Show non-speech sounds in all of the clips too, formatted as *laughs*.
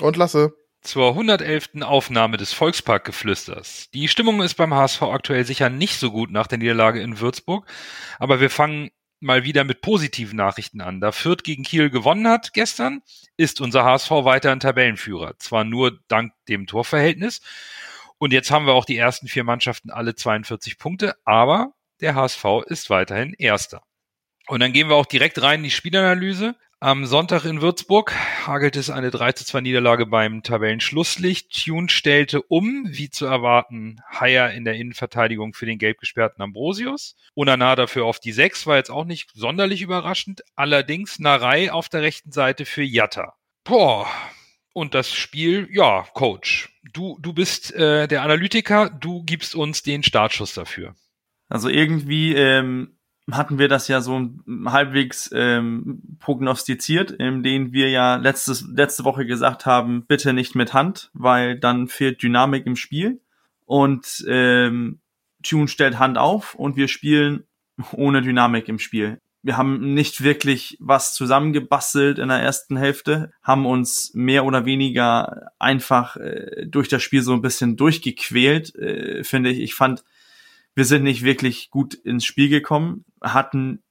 Und Lasse. Zur 111. Aufnahme des Volksparkgeflüsters. Die Stimmung ist beim HSV aktuell sicher nicht so gut nach der Niederlage in Würzburg, aber wir fangen mal wieder mit positiven Nachrichten an. Da Fürth gegen Kiel gewonnen hat gestern, ist unser HSV weiter ein Tabellenführer. Zwar nur dank dem Torverhältnis. Und jetzt haben wir auch die ersten vier Mannschaften alle 42 Punkte, aber der HSV ist weiterhin Erster. Und dann gehen wir auch direkt rein in die Spielanalyse. Am Sonntag in Würzburg hagelt es eine 3 zu 2 Niederlage beim Tabellenschlusslicht. Tune stellte um, wie zu erwarten, Haier in der Innenverteidigung für den gelb gesperrten Ambrosius. Unana dafür auf die 6, war jetzt auch nicht sonderlich überraschend. Allerdings Narei auf der rechten Seite für Jatta. Boah. Und das Spiel, ja, Coach. Du, du bist äh, der Analytiker, du gibst uns den Startschuss dafür. Also irgendwie ähm, hatten wir das ja so halbwegs ähm, prognostiziert, in denen wir ja letztes, letzte Woche gesagt haben, bitte nicht mit Hand, weil dann fehlt Dynamik im Spiel. Und ähm, Tune stellt Hand auf und wir spielen ohne Dynamik im Spiel. Wir haben nicht wirklich was zusammengebastelt in der ersten Hälfte, haben uns mehr oder weniger einfach äh, durch das Spiel so ein bisschen durchgequält, äh, finde ich. Ich fand, wir sind nicht wirklich gut ins Spiel gekommen, hatten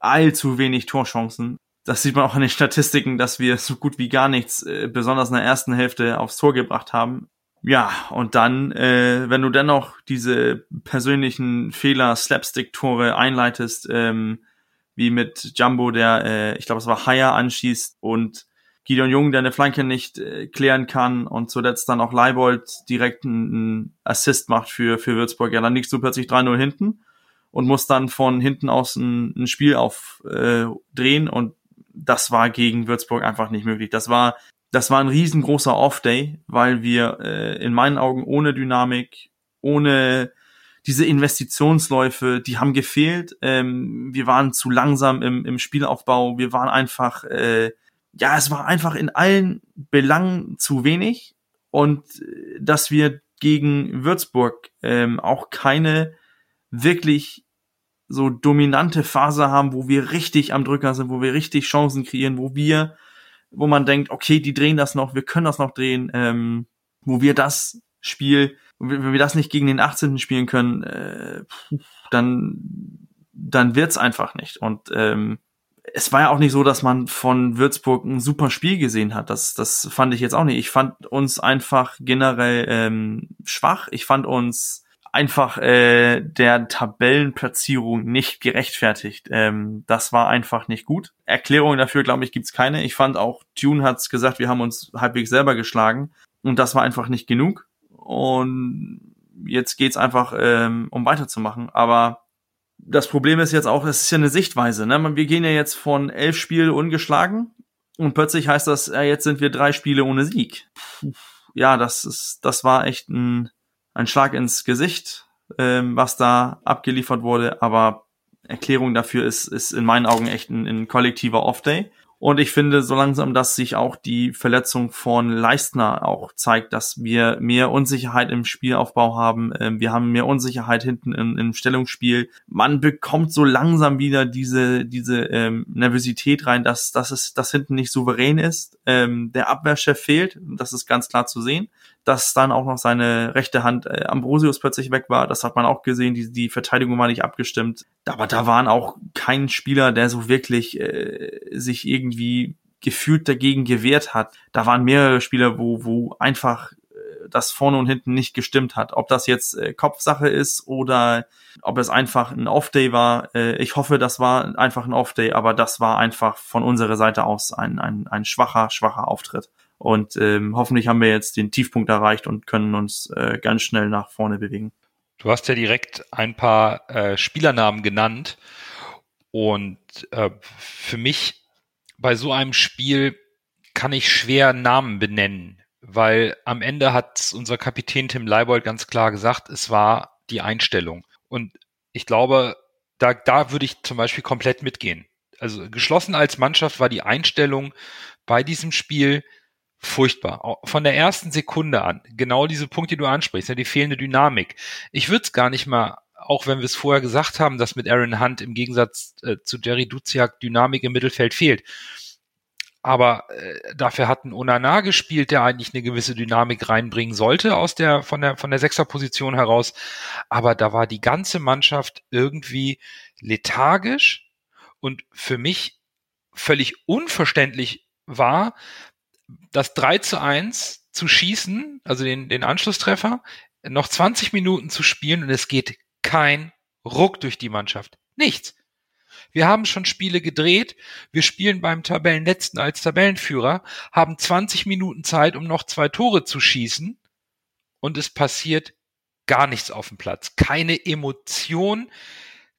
allzu wenig Torchancen. Das sieht man auch an den Statistiken, dass wir so gut wie gar nichts, äh, besonders in der ersten Hälfte, aufs Tor gebracht haben. Ja, und dann, äh, wenn du dennoch diese persönlichen Fehler, Slapstick-Tore einleitest, ähm, wie mit Jumbo, der, äh, ich glaube, es war Haya anschießt und Gideon Jung, der eine Flanke nicht äh, klären kann und zuletzt dann auch Leibold direkt einen Assist macht für, für Würzburg. Ja, dann liegst du plötzlich 3-0 hinten und musst dann von hinten aus ein, ein Spiel aufdrehen äh, und das war gegen Würzburg einfach nicht möglich. Das war, das war ein riesengroßer Off-Day, weil wir äh, in meinen Augen ohne Dynamik, ohne diese Investitionsläufe, die haben gefehlt. Ähm, wir waren zu langsam im, im Spielaufbau. Wir waren einfach äh, ja, es war einfach in allen Belangen zu wenig und äh, dass wir gegen Würzburg ähm, auch keine wirklich so dominante Phase haben, wo wir richtig am Drücker sind, wo wir richtig Chancen kreieren, wo wir, wo man denkt, okay, die drehen das noch, wir können das noch drehen, ähm, wo wir das Spiel, wenn wir das nicht gegen den 18. spielen können, äh, dann dann wird's einfach nicht und ähm, es war ja auch nicht so, dass man von Würzburg ein super Spiel gesehen hat. Das, das fand ich jetzt auch nicht. Ich fand uns einfach generell ähm, schwach. Ich fand uns einfach äh, der Tabellenplatzierung nicht gerechtfertigt. Ähm, das war einfach nicht gut. Erklärung dafür, glaube ich, gibt's keine. Ich fand auch, Tune hat's gesagt, wir haben uns halbwegs selber geschlagen und das war einfach nicht genug. Und jetzt geht's einfach ähm, um weiterzumachen. Aber das Problem ist jetzt auch, es ist ja eine Sichtweise. Ne? Wir gehen ja jetzt von elf Spielen ungeschlagen und plötzlich heißt das, ja, jetzt sind wir drei Spiele ohne Sieg. Ja, das ist, das war echt ein, ein Schlag ins Gesicht, ähm, was da abgeliefert wurde. Aber Erklärung dafür ist, ist in meinen Augen echt ein, ein kollektiver Off-Day. Und ich finde so langsam, dass sich auch die Verletzung von Leistner auch zeigt, dass wir mehr Unsicherheit im Spielaufbau haben. Ähm, wir haben mehr Unsicherheit hinten im, im Stellungsspiel. Man bekommt so langsam wieder diese, diese ähm, Nervosität rein, dass, dass es, dass hinten nicht souverän ist. Ähm, der Abwehrchef fehlt. Das ist ganz klar zu sehen dass dann auch noch seine rechte Hand äh, Ambrosius plötzlich weg war. Das hat man auch gesehen. Die, die Verteidigung war nicht abgestimmt. Aber da waren auch kein Spieler, der so wirklich äh, sich irgendwie gefühlt dagegen gewehrt hat. Da waren mehrere Spieler, wo, wo einfach äh, das vorne und hinten nicht gestimmt hat. Ob das jetzt äh, Kopfsache ist oder ob es einfach ein Off-Day war. Äh, ich hoffe, das war einfach ein Off-Day, aber das war einfach von unserer Seite aus ein, ein, ein schwacher, schwacher Auftritt. Und ähm, hoffentlich haben wir jetzt den Tiefpunkt erreicht und können uns äh, ganz schnell nach vorne bewegen. Du hast ja direkt ein paar äh, Spielernamen genannt. Und äh, für mich bei so einem Spiel kann ich schwer Namen benennen. weil am Ende hat unser Kapitän Tim Leibold ganz klar gesagt, es war die Einstellung. Und ich glaube, da, da würde ich zum Beispiel komplett mitgehen. Also geschlossen als Mannschaft war die Einstellung bei diesem Spiel furchtbar. Von der ersten Sekunde an. Genau diese Punkte, die du ansprichst, ja, die fehlende Dynamik. Ich würde es gar nicht mal, auch wenn wir es vorher gesagt haben, dass mit Aaron Hunt im Gegensatz äh, zu Jerry Duziak Dynamik im Mittelfeld fehlt. Aber äh, dafür hat ein Onana gespielt, der eigentlich eine gewisse Dynamik reinbringen sollte aus der von der von der Sechserposition heraus. Aber da war die ganze Mannschaft irgendwie lethargisch und für mich völlig unverständlich war, das 3 zu 1 zu schießen, also den, den Anschlusstreffer, noch 20 Minuten zu spielen und es geht kein Ruck durch die Mannschaft. Nichts. Wir haben schon Spiele gedreht. Wir spielen beim Tabellenletzten als Tabellenführer, haben 20 Minuten Zeit, um noch zwei Tore zu schießen. Und es passiert gar nichts auf dem Platz. Keine Emotion,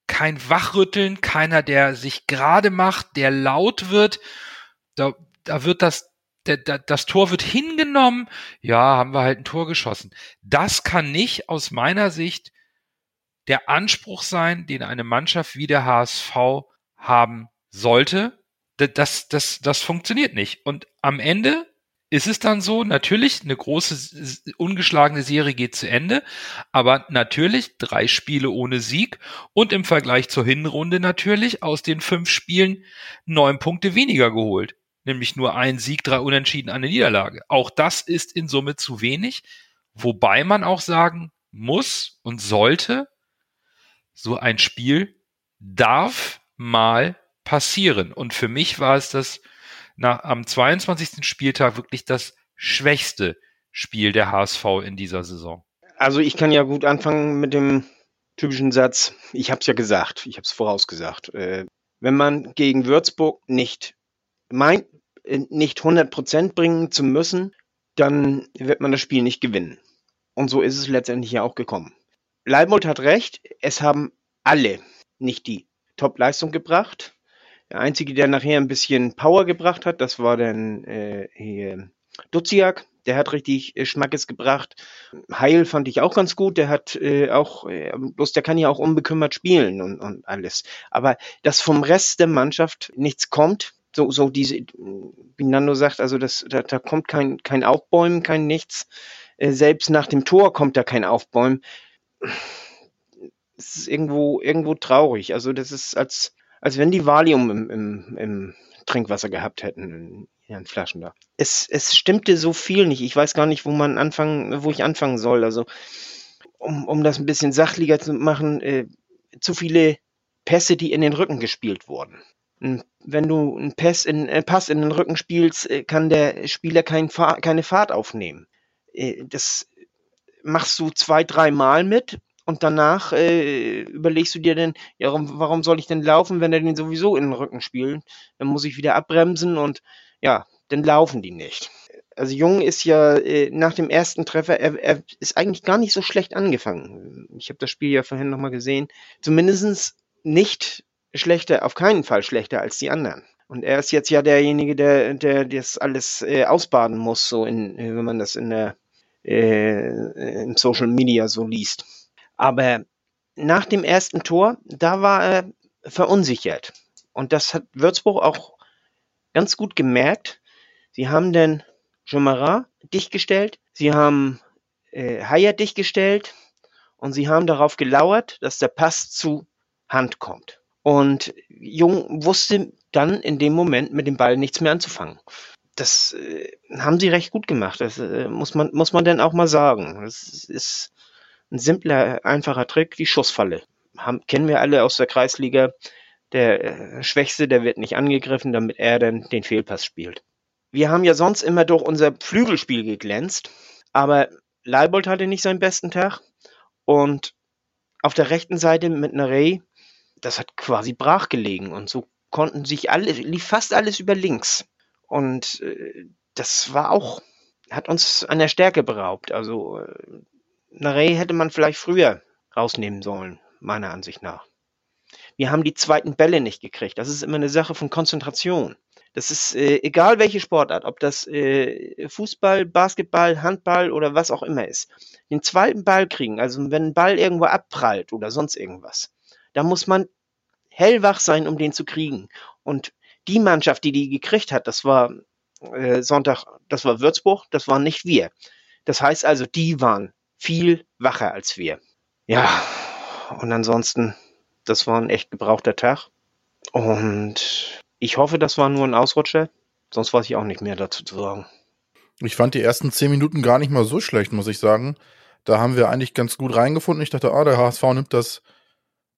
kein Wachrütteln, keiner, der sich gerade macht, der laut wird. Da, da wird das das Tor wird hingenommen, ja, haben wir halt ein Tor geschossen. Das kann nicht aus meiner Sicht der Anspruch sein, den eine Mannschaft wie der HSV haben sollte. Das, das, das funktioniert nicht. Und am Ende ist es dann so, natürlich, eine große, ungeschlagene Serie geht zu Ende, aber natürlich drei Spiele ohne Sieg und im Vergleich zur Hinrunde natürlich aus den fünf Spielen neun Punkte weniger geholt. Nämlich nur ein Sieg, drei Unentschieden, eine Niederlage. Auch das ist in Summe zu wenig, wobei man auch sagen muss und sollte, so ein Spiel darf mal passieren. Und für mich war es das nach, am 22. Spieltag wirklich das schwächste Spiel der HSV in dieser Saison. Also ich kann ja gut anfangen mit dem typischen Satz, ich habe es ja gesagt, ich habe es vorausgesagt. Äh, wenn man gegen Würzburg nicht meint, nicht 100% bringen zu müssen, dann wird man das Spiel nicht gewinnen. Und so ist es letztendlich ja auch gekommen. Leibold hat recht, es haben alle nicht die Top-Leistung gebracht. Der einzige, der nachher ein bisschen Power gebracht hat, das war dann äh, Duziak. Der hat richtig äh, Schmackes gebracht. Heil fand ich auch ganz gut. Der hat äh, auch, äh, bloß der kann ja auch unbekümmert spielen und, und alles. Aber dass vom Rest der Mannschaft nichts kommt, so, so diese, wie Nando sagt, also das, da, da kommt kein, kein Aufbäumen, kein nichts. Äh, selbst nach dem Tor kommt da kein Aufbäumen es ist irgendwo, irgendwo traurig. Also das ist als, als wenn die Valium im, im, im Trinkwasser gehabt hätten in ihren Flaschen da. Es, es stimmte so viel nicht. Ich weiß gar nicht, wo man anfangen, wo ich anfangen soll. Also um, um das ein bisschen sachlicher zu machen, äh, zu viele Pässe, die in den Rücken gespielt wurden. Wenn du einen Pass in, äh, Pass in den Rücken spielst, äh, kann der Spieler kein Fahr keine Fahrt aufnehmen. Äh, das machst du zwei, dreimal mit und danach äh, überlegst du dir dann, ja, warum soll ich denn laufen, wenn er den sowieso in den Rücken spielt? Dann muss ich wieder abbremsen und ja, dann laufen die nicht. Also Jung ist ja äh, nach dem ersten Treffer, er, er ist eigentlich gar nicht so schlecht angefangen. Ich habe das Spiel ja vorhin nochmal gesehen. Zumindest nicht schlechter, auf keinen Fall schlechter als die anderen. Und er ist jetzt ja derjenige, der, der das alles äh, ausbaden muss, so in, wenn man das in der äh, in Social Media so liest. Aber nach dem ersten Tor, da war er verunsichert. Und das hat Würzburg auch ganz gut gemerkt. Sie haben dann Jomara dicht gestellt, sie haben äh, Haya dicht gestellt und sie haben darauf gelauert, dass der Pass zu Hand kommt. Und Jung wusste dann in dem Moment mit dem Ball nichts mehr anzufangen. Das äh, haben sie recht gut gemacht. Das äh, muss man muss man dann auch mal sagen. Das ist ein simpler, einfacher Trick, die Schussfalle. Haben, kennen wir alle aus der Kreisliga. Der äh, Schwächste, der wird nicht angegriffen, damit er dann den Fehlpass spielt. Wir haben ja sonst immer durch unser Flügelspiel geglänzt, aber Leibold hatte nicht seinen besten Tag und auf der rechten Seite mit Nerey, das hat quasi brach gelegen und so konnten sich alle, lief fast alles über links. Und äh, das war auch, hat uns an der Stärke beraubt. Also äh, Narey hätte man vielleicht früher rausnehmen sollen, meiner Ansicht nach. Wir haben die zweiten Bälle nicht gekriegt. Das ist immer eine Sache von Konzentration. Das ist äh, egal welche Sportart, ob das äh, Fußball, Basketball, Handball oder was auch immer ist. Den zweiten Ball kriegen, also wenn ein Ball irgendwo abprallt oder sonst irgendwas, da muss man hellwach sein, um den zu kriegen. Und die Mannschaft, die die gekriegt hat, das war äh, Sonntag, das war Würzburg, das waren nicht wir. Das heißt also, die waren viel wacher als wir. Ja, und ansonsten, das war ein echt gebrauchter Tag. Und ich hoffe, das war nur ein Ausrutscher. Sonst weiß ich auch nicht mehr dazu zu sagen. Ich fand die ersten zehn Minuten gar nicht mal so schlecht, muss ich sagen. Da haben wir eigentlich ganz gut reingefunden. Ich dachte, ah, der HSV nimmt das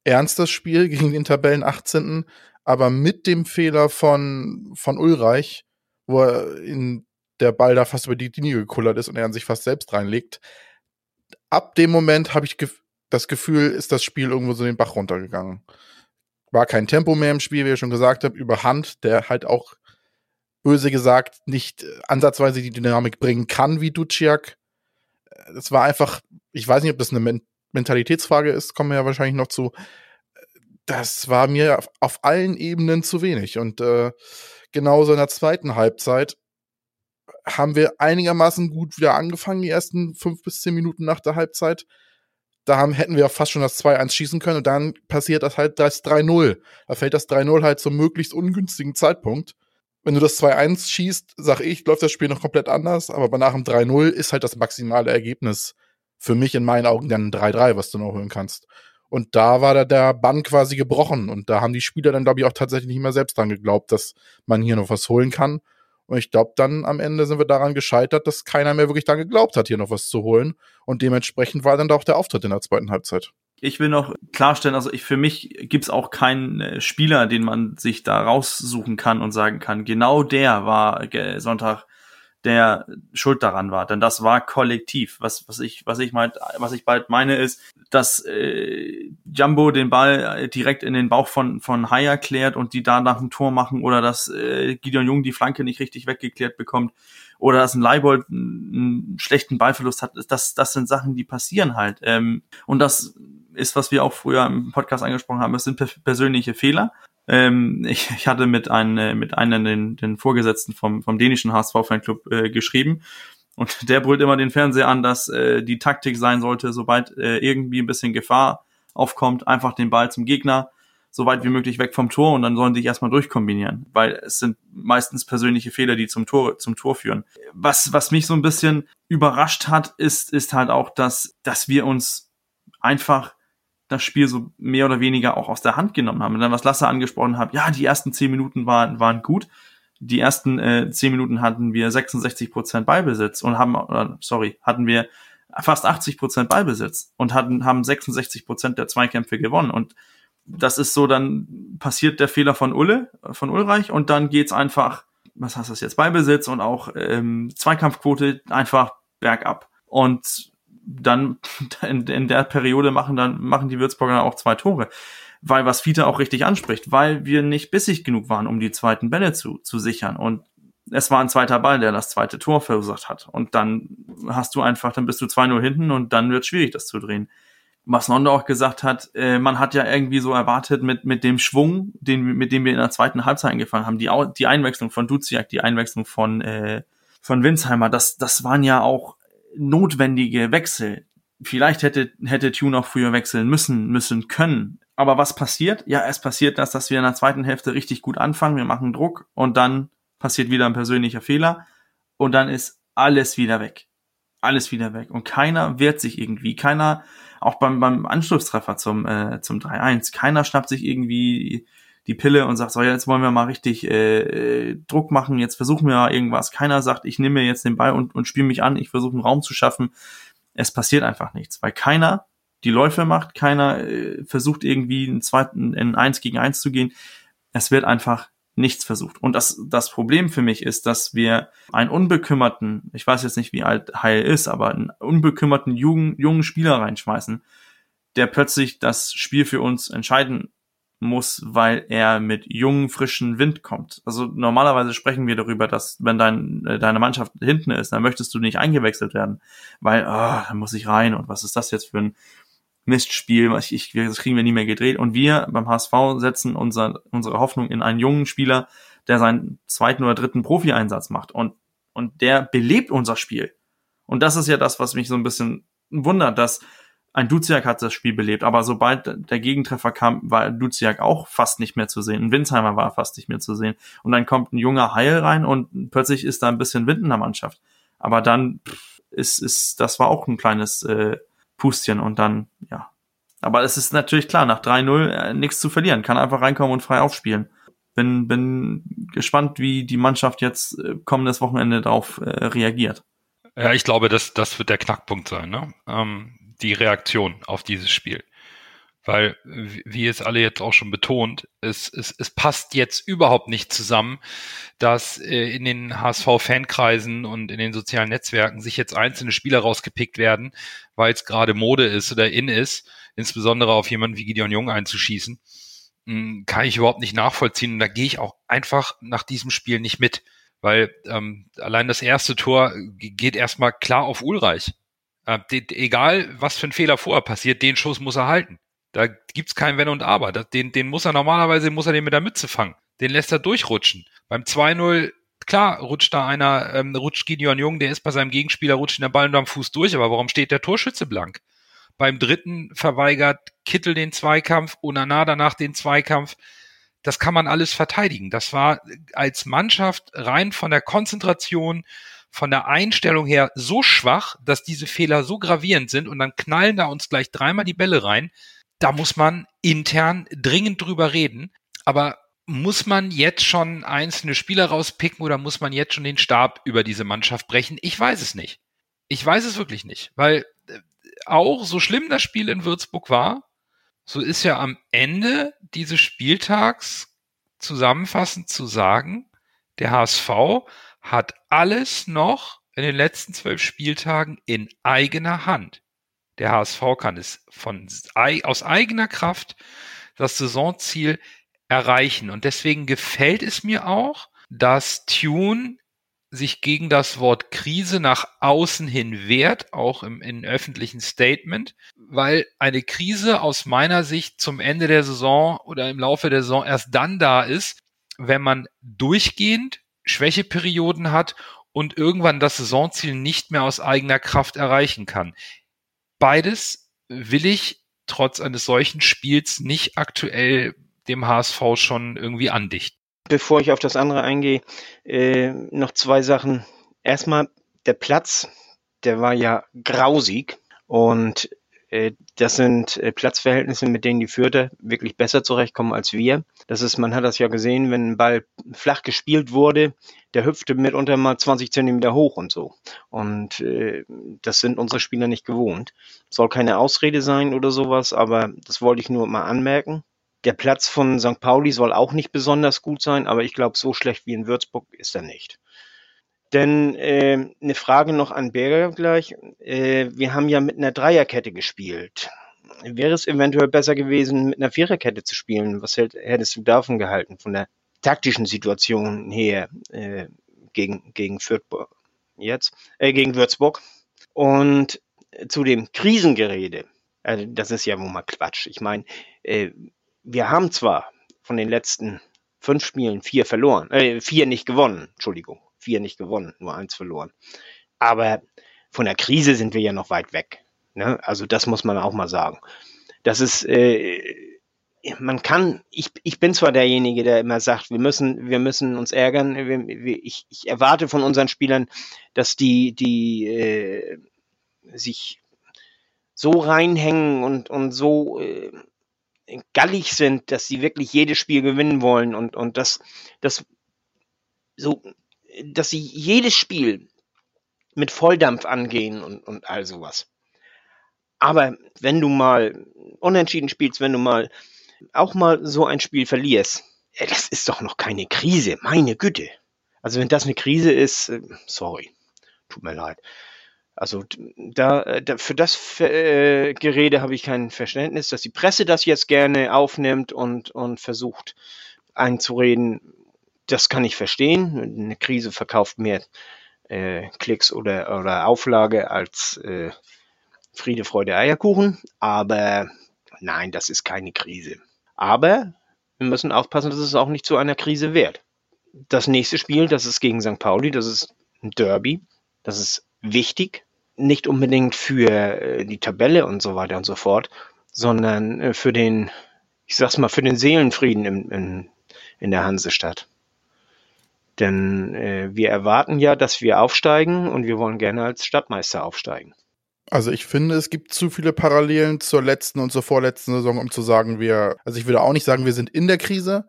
ernst, das Spiel *laughs* gegen den Tabellen 18. Aber mit dem Fehler von, von Ulreich, wo er in der Ball da fast über die Linie gekullert ist und er an sich fast selbst reinlegt, ab dem Moment habe ich ge das Gefühl, ist das Spiel irgendwo so den Bach runtergegangen. War kein Tempo mehr im Spiel, wie ich schon gesagt habe, über Hand, der halt auch böse gesagt nicht ansatzweise die Dynamik bringen kann wie Duciak. Es war einfach, ich weiß nicht, ob das eine Mentalitätsfrage ist, kommen wir ja wahrscheinlich noch zu. Das war mir auf, auf allen Ebenen zu wenig. Und äh, genauso in der zweiten Halbzeit haben wir einigermaßen gut wieder angefangen, die ersten fünf bis zehn Minuten nach der Halbzeit. Da haben, hätten wir fast schon das 2-1 schießen können und dann passiert das halt das 3-0. Da fällt das 3-0 halt zum möglichst ungünstigen Zeitpunkt. Wenn du das 2-1 schießt, sag ich, läuft das Spiel noch komplett anders, aber nach dem 3-0 ist halt das maximale Ergebnis für mich in meinen Augen dann ein 3-3, was du noch holen kannst. Und da war der Bann quasi gebrochen und da haben die Spieler dann, glaube ich, auch tatsächlich nicht mehr selbst dran geglaubt, dass man hier noch was holen kann. Und ich glaube, dann am Ende sind wir daran gescheitert, dass keiner mehr wirklich daran geglaubt hat, hier noch was zu holen. Und dementsprechend war dann auch der Auftritt in der zweiten Halbzeit. Ich will noch klarstellen, also ich, für mich gibt's auch keinen äh, Spieler, den man sich da raussuchen kann und sagen kann, genau der war Sonntag der schuld daran war, denn das war kollektiv. Was was ich was ich meint, was ich bald meine ist, dass äh, Jumbo den Ball äh, direkt in den Bauch von von Haya klärt und die da nach dem Tor machen oder dass äh, Gideon Jung die Flanke nicht richtig weggeklärt bekommt oder dass ein Leibold einen schlechten Ballverlust hat. Das das sind Sachen, die passieren halt. Ähm, und das ist, was wir auch früher im Podcast angesprochen haben, es sind persönliche Fehler. Ähm, ich, ich hatte mit, ein, äh, mit einem den, den Vorgesetzten vom, vom dänischen HSV-Fanclub äh, geschrieben und *laughs* der brüllt immer den Fernseher an, dass äh, die Taktik sein sollte, sobald äh, irgendwie ein bisschen Gefahr aufkommt, einfach den Ball zum Gegner so weit wie möglich weg vom Tor und dann sollen die sich erstmal durchkombinieren, weil es sind meistens persönliche Fehler, die zum Tor, zum Tor führen. Was, was mich so ein bisschen überrascht hat, ist, ist halt auch, dass, dass wir uns einfach das Spiel so mehr oder weniger auch aus der Hand genommen haben. Und dann, was Lasse angesprochen hat, ja, die ersten zehn Minuten waren, waren gut. Die ersten äh, zehn Minuten hatten wir 66 Prozent Beibesitz und haben, oder, sorry, hatten wir fast 80 Prozent Beibesitz und hatten, haben 66 Prozent der Zweikämpfe gewonnen. Und das ist so, dann passiert der Fehler von Ulle, von Ulreich und dann geht's einfach, was heißt das jetzt, Beibesitz und auch ähm, Zweikampfquote einfach bergab. Und dann *laughs* in, in der Periode machen dann machen die Würzburger auch zwei Tore. Weil was Fiete auch richtig anspricht, weil wir nicht bissig genug waren, um die zweiten Bälle zu, zu sichern. Und es war ein zweiter Ball, der das zweite Tor verursacht hat. Und dann hast du einfach, dann bist du 2-0 hinten und dann wird schwierig, das zu drehen. Was Nondo auch gesagt hat, äh, man hat ja irgendwie so erwartet mit, mit dem Schwung, den, mit dem wir in der zweiten Halbzeit angefangen haben, die, die Einwechslung von Duziak, die Einwechslung von, äh, von Winsheimer, das, das waren ja auch notwendige Wechsel. Vielleicht hätte, hätte Tune auch früher wechseln müssen, müssen können. Aber was passiert? Ja, es passiert das, dass wir in der zweiten Hälfte richtig gut anfangen, wir machen Druck und dann passiert wieder ein persönlicher Fehler und dann ist alles wieder weg. Alles wieder weg. Und keiner wehrt sich irgendwie. Keiner, auch beim, beim Anschlusstreffer zum, äh, zum 3-1, keiner schnappt sich irgendwie die Pille und sagt, so, jetzt wollen wir mal richtig äh, äh, Druck machen, jetzt versuchen wir irgendwas. Keiner sagt, ich nehme mir jetzt den Ball und, und spiele mich an, ich versuche einen Raum zu schaffen. Es passiert einfach nichts, weil keiner die Läufe macht, keiner äh, versucht irgendwie einen zweiten in eins gegen eins zu gehen. Es wird einfach nichts versucht. Und das, das Problem für mich ist, dass wir einen unbekümmerten, ich weiß jetzt nicht, wie alt Heil ist, aber einen unbekümmerten jungen, jungen Spieler reinschmeißen, der plötzlich das Spiel für uns entscheiden muss, weil er mit jungen, frischen Wind kommt. Also normalerweise sprechen wir darüber, dass wenn dein, äh, deine Mannschaft hinten ist, dann möchtest du nicht eingewechselt werden, weil, oh, dann muss ich rein und was ist das jetzt für ein Mistspiel, was ich, das kriegen wir nie mehr gedreht. Und wir beim HSV setzen unser, unsere Hoffnung in einen jungen Spieler, der seinen zweiten oder dritten Profi-Einsatz macht und, und der belebt unser Spiel. Und das ist ja das, was mich so ein bisschen wundert, dass ein Duziak hat das Spiel belebt, aber sobald der Gegentreffer kam, war Duziak auch fast nicht mehr zu sehen. Ein Winsheimer war fast nicht mehr zu sehen. Und dann kommt ein junger Heil rein und plötzlich ist da ein bisschen Wind in der Mannschaft. Aber dann ist, ist, das war auch ein kleines äh, Pustchen und dann, ja. Aber es ist natürlich klar, nach 3-0 äh, nichts zu verlieren. Kann einfach reinkommen und frei aufspielen. Bin, bin gespannt, wie die Mannschaft jetzt äh, kommendes Wochenende darauf äh, reagiert. Ja, ich glaube, das, das wird der Knackpunkt sein. Ne? Ähm, die Reaktion auf dieses Spiel. Weil, wie es alle jetzt auch schon betont, es, es, es passt jetzt überhaupt nicht zusammen, dass äh, in den HSV-Fankreisen und in den sozialen Netzwerken sich jetzt einzelne Spieler rausgepickt werden, weil es gerade Mode ist oder in ist, insbesondere auf jemanden wie Gideon Jung einzuschießen, hm, kann ich überhaupt nicht nachvollziehen. Und da gehe ich auch einfach nach diesem Spiel nicht mit. Weil ähm, allein das erste Tor geht erstmal klar auf Ulreich. Äh, die, egal, was für ein Fehler vorher passiert, den Schuss muss er halten. Da gibt's kein Wenn und Aber. Das, den, den muss er normalerweise, muss er den mit der Mütze fangen. Den lässt er durchrutschen. Beim 2-0, klar, rutscht da einer, ähm, rutscht Gideon Jung, der ist bei seinem Gegenspieler, rutscht in der Ball unterm Fuß durch, aber warum steht der Torschütze blank? Beim dritten verweigert Kittel den Zweikampf, Onana danach den Zweikampf. Das kann man alles verteidigen. Das war als Mannschaft rein von der Konzentration, von der Einstellung her so schwach, dass diese Fehler so gravierend sind und dann knallen da uns gleich dreimal die Bälle rein. Da muss man intern dringend drüber reden. Aber muss man jetzt schon einzelne Spieler rauspicken oder muss man jetzt schon den Stab über diese Mannschaft brechen? Ich weiß es nicht. Ich weiß es wirklich nicht, weil äh, auch so schlimm das Spiel in Würzburg war, so ist ja am Ende dieses Spieltags zusammenfassend zu sagen, der HSV hat alles noch in den letzten zwölf Spieltagen in eigener Hand. Der HSV kann es von, aus eigener Kraft das Saisonziel erreichen. Und deswegen gefällt es mir auch, dass Tune sich gegen das Wort Krise nach außen hin wehrt, auch im, im öffentlichen Statement, weil eine Krise aus meiner Sicht zum Ende der Saison oder im Laufe der Saison erst dann da ist, wenn man durchgehend Schwächeperioden hat und irgendwann das Saisonziel nicht mehr aus eigener Kraft erreichen kann. Beides will ich trotz eines solchen Spiels nicht aktuell dem HSV schon irgendwie andichten. Bevor ich auf das andere eingehe, äh, noch zwei Sachen. Erstmal der Platz, der war ja grausig und das sind äh, Platzverhältnisse, mit denen die Fürther wirklich besser zurechtkommen als wir. Das ist, man hat das ja gesehen, wenn ein Ball flach gespielt wurde, der hüpfte mitunter mal 20 Zentimeter hoch und so. Und äh, das sind unsere Spieler nicht gewohnt. Soll keine Ausrede sein oder sowas, aber das wollte ich nur mal anmerken. Der Platz von St. Pauli soll auch nicht besonders gut sein, aber ich glaube, so schlecht wie in Würzburg ist er nicht. Denn äh, eine Frage noch an Berger gleich. Äh, wir haben ja mit einer Dreierkette gespielt. Wäre es eventuell besser gewesen, mit einer Viererkette zu spielen? Was hätt, hättest du davon gehalten, von der taktischen Situation her äh, gegen, gegen Fürth jetzt, äh, gegen Würzburg? Und zu dem Krisengerede, äh, das ist ja wohl mal Quatsch. Ich meine, äh, wir haben zwar von den letzten fünf Spielen vier verloren, äh, vier nicht gewonnen, Entschuldigung, vier nicht gewonnen, nur eins verloren. Aber von der Krise sind wir ja noch weit weg. Ne? Also das muss man auch mal sagen. Das ist, äh, man kann, ich, ich bin zwar derjenige, der immer sagt, wir müssen, wir müssen uns ärgern. Wir, ich, ich erwarte von unseren Spielern, dass die, die äh, sich so reinhängen und, und so äh, gallig sind, dass sie wirklich jedes Spiel gewinnen wollen und, und das, das so dass sie jedes Spiel mit Volldampf angehen und, und all sowas. Aber wenn du mal unentschieden spielst, wenn du mal auch mal so ein Spiel verlierst, das ist doch noch keine Krise, meine Güte. Also wenn das eine Krise ist, äh, sorry, tut mir leid. Also da, da für das äh, Gerede habe ich kein Verständnis, dass die Presse das jetzt gerne aufnimmt und, und versucht einzureden, das kann ich verstehen. Eine Krise verkauft mehr äh, Klicks oder, oder Auflage als äh, Friede, Freude, Eierkuchen. Aber nein, das ist keine Krise. Aber wir müssen aufpassen, dass es auch nicht zu einer Krise wird. das nächste Spiel, das ist gegen St. Pauli, das ist ein Derby, das ist wichtig, nicht unbedingt für äh, die Tabelle und so weiter und so fort, sondern äh, für den, ich sag's mal, für den Seelenfrieden in, in, in der Hansestadt. Denn äh, wir erwarten ja, dass wir aufsteigen und wir wollen gerne als Stadtmeister aufsteigen. Also ich finde, es gibt zu viele Parallelen zur letzten und zur vorletzten Saison, um zu sagen, wir, also ich würde auch nicht sagen, wir sind in der Krise,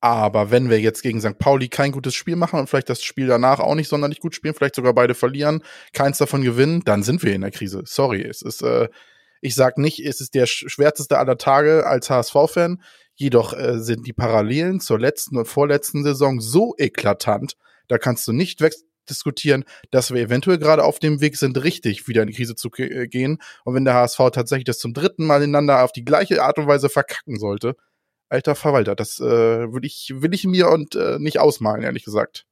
aber wenn wir jetzt gegen St. Pauli kein gutes Spiel machen und vielleicht das Spiel danach auch nicht sonderlich gut spielen, vielleicht sogar beide verlieren, keins davon gewinnen, dann sind wir in der Krise. Sorry, es ist, äh, ich sag nicht, es ist der schwärzeste aller Tage als HSV-Fan, jedoch äh, sind die Parallelen zur letzten und vorletzten Saison so eklatant, da kannst du nicht diskutieren, dass wir eventuell gerade auf dem Weg sind, richtig wieder in die Krise zu äh, gehen. Und wenn der HSV tatsächlich das zum dritten Mal ineinander auf die gleiche Art und Weise verkacken sollte, alter Verwalter. Das äh, will, ich, will ich mir und äh, nicht ausmalen, ehrlich gesagt.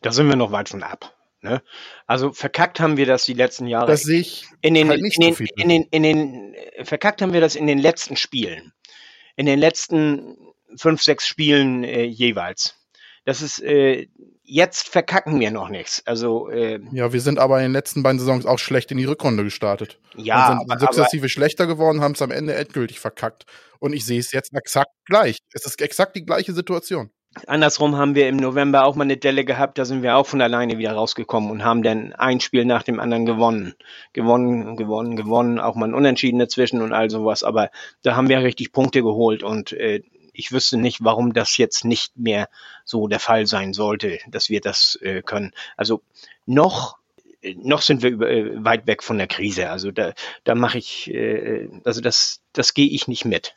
Da sind wir noch weit von ab. Ne? Also verkackt haben wir das die letzten Jahre. Das sehe ich in den, halt nicht in, den, so in, den, in den verkackt haben wir das in den letzten Spielen. In den letzten fünf, sechs Spielen äh, jeweils. Das ist äh, jetzt verkacken wir noch nichts. Also äh, ja, wir sind aber in den letzten beiden Saisons auch schlecht in die Rückrunde gestartet. Ja, und sind aber, sukzessive aber, schlechter geworden, haben es am Ende endgültig verkackt. Und ich sehe es jetzt exakt gleich. Es ist exakt die gleiche Situation. Andersrum haben wir im November auch mal eine Delle gehabt, da sind wir auch von alleine wieder rausgekommen und haben dann ein Spiel nach dem anderen gewonnen. Gewonnen, gewonnen, gewonnen, auch mal ein Unentschieden dazwischen und all sowas. Aber da haben wir richtig Punkte geholt und äh, ich wüsste nicht, warum das jetzt nicht mehr so der Fall sein sollte, dass wir das äh, können. Also noch noch sind wir über, äh, weit weg von der Krise. Also da, da mache ich, äh, also das, das gehe ich nicht mit.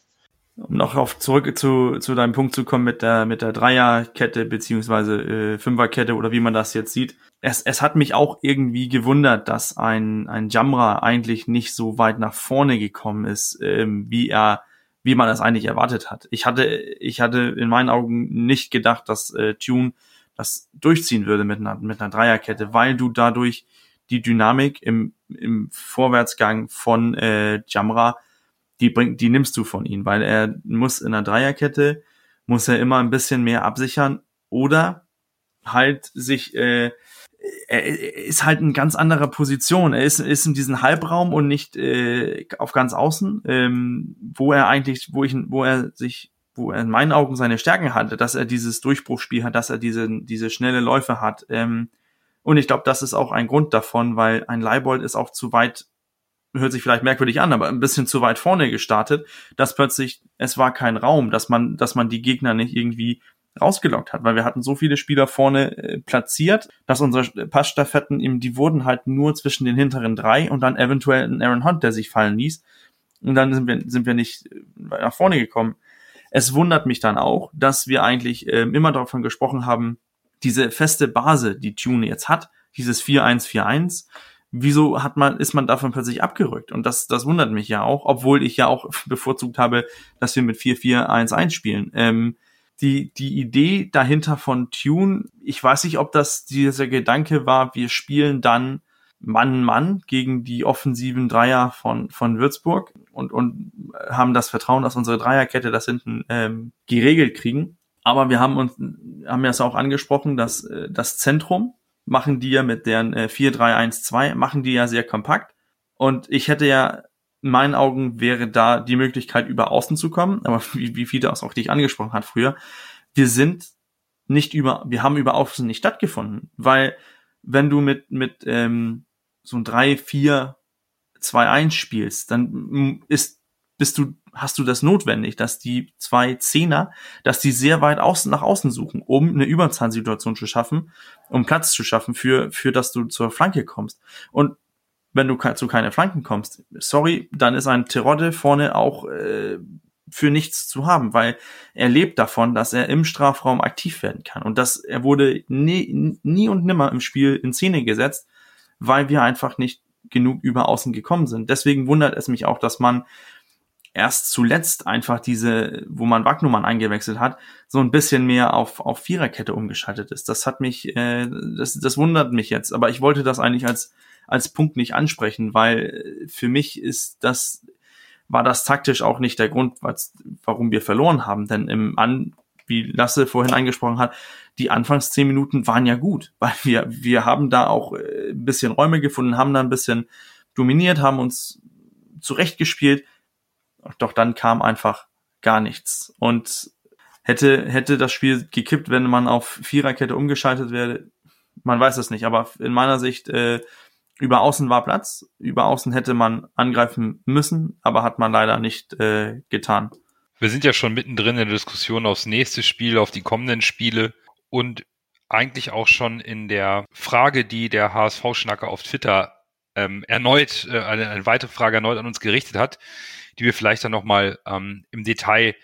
Um noch auf zurück zu, zu deinem Punkt zu kommen mit der mit der Dreierkette beziehungsweise äh, Fünferkette oder wie man das jetzt sieht. Es, es hat mich auch irgendwie gewundert, dass ein ein Jamra eigentlich nicht so weit nach vorne gekommen ist, ähm, wie er wie man das eigentlich erwartet hat. Ich hatte, ich hatte in meinen Augen nicht gedacht, dass äh, Tune das durchziehen würde mit einer, mit einer Dreierkette, weil du dadurch die Dynamik im, im Vorwärtsgang von äh, Jamra, die bringt, die nimmst du von ihm, weil er muss in einer Dreierkette, muss er immer ein bisschen mehr absichern oder halt sich äh, er ist halt in ganz anderer Position. Er ist, ist in diesem Halbraum und nicht äh, auf ganz außen, ähm, wo er eigentlich, wo ich, wo er sich, wo er in meinen Augen seine Stärken hatte, dass er dieses Durchbruchspiel hat, dass er diese, diese schnelle Läufe hat. Ähm, und ich glaube, das ist auch ein Grund davon, weil ein Leibold ist auch zu weit, hört sich vielleicht merkwürdig an, aber ein bisschen zu weit vorne gestartet, dass plötzlich es war kein Raum, dass man, dass man die Gegner nicht irgendwie rausgelockt hat, weil wir hatten so viele Spieler vorne äh, platziert, dass unsere Passstaffetten eben, die wurden halt nur zwischen den hinteren drei und dann eventuell ein Aaron Hunt, der sich fallen ließ. Und dann sind wir, sind wir nicht äh, nach vorne gekommen. Es wundert mich dann auch, dass wir eigentlich äh, immer davon gesprochen haben, diese feste Base, die Tune jetzt hat, dieses 4-1-4-1, wieso hat man, ist man davon plötzlich abgerückt? Und das, das wundert mich ja auch, obwohl ich ja auch *laughs* bevorzugt habe, dass wir mit 4-4-1-1 spielen. Ähm, die, die Idee dahinter von Tune, ich weiß nicht, ob das dieser Gedanke war, wir spielen dann Mann Mann gegen die offensiven Dreier von, von Würzburg und, und haben das Vertrauen, dass unsere Dreierkette das hinten ähm, geregelt kriegen. Aber wir haben uns, haben ja es auch angesprochen, dass äh, das Zentrum machen die ja mit deren äh, 4-3-1-2, machen die ja sehr kompakt. Und ich hätte ja in meinen Augen wäre da die Möglichkeit, über Außen zu kommen, aber *laughs* wie, wie Fiete auch dich angesprochen hat früher, wir sind nicht über, wir haben über Außen nicht stattgefunden, weil wenn du mit, mit ähm, so ein 3, 4, 2, 1 spielst, dann ist, bist du, hast du das notwendig, dass die zwei Zehner, dass die sehr weit außen nach außen suchen, um eine Überzahlsituation zu schaffen, um Platz zu schaffen für, für dass du zur Flanke kommst. Und wenn du zu keine Flanken kommst, sorry, dann ist ein Terodde vorne auch äh, für nichts zu haben, weil er lebt davon, dass er im Strafraum aktiv werden kann. Und das, er wurde nie, nie und nimmer im Spiel in Szene gesetzt, weil wir einfach nicht genug über außen gekommen sind. Deswegen wundert es mich auch, dass man erst zuletzt einfach diese, wo man Wagnumann eingewechselt hat, so ein bisschen mehr auf, auf Viererkette umgeschaltet ist. Das hat mich, äh, das, das wundert mich jetzt. Aber ich wollte das eigentlich als als Punkt nicht ansprechen, weil äh, für mich ist das, war das taktisch auch nicht der Grund, warum wir verloren haben. Denn im An wie Lasse vorhin angesprochen hat, die Anfangs zehn Minuten waren ja gut, *laughs* weil wir, wir haben da auch äh, ein bisschen Räume gefunden, haben da ein bisschen dominiert, haben uns zurechtgespielt. Doch dann kam einfach gar nichts. Und hätte, hätte das Spiel gekippt, wenn man auf Viererkette umgeschaltet wäre, man weiß es nicht. Aber in meiner Sicht, äh, über Außen war Platz. Über Außen hätte man angreifen müssen, aber hat man leider nicht äh, getan. Wir sind ja schon mittendrin in der Diskussion aufs nächste Spiel, auf die kommenden Spiele und eigentlich auch schon in der Frage, die der HSV-Schnacker auf Twitter ähm, erneut, äh, eine, eine weitere Frage erneut an uns gerichtet hat, die wir vielleicht dann nochmal ähm, im Detail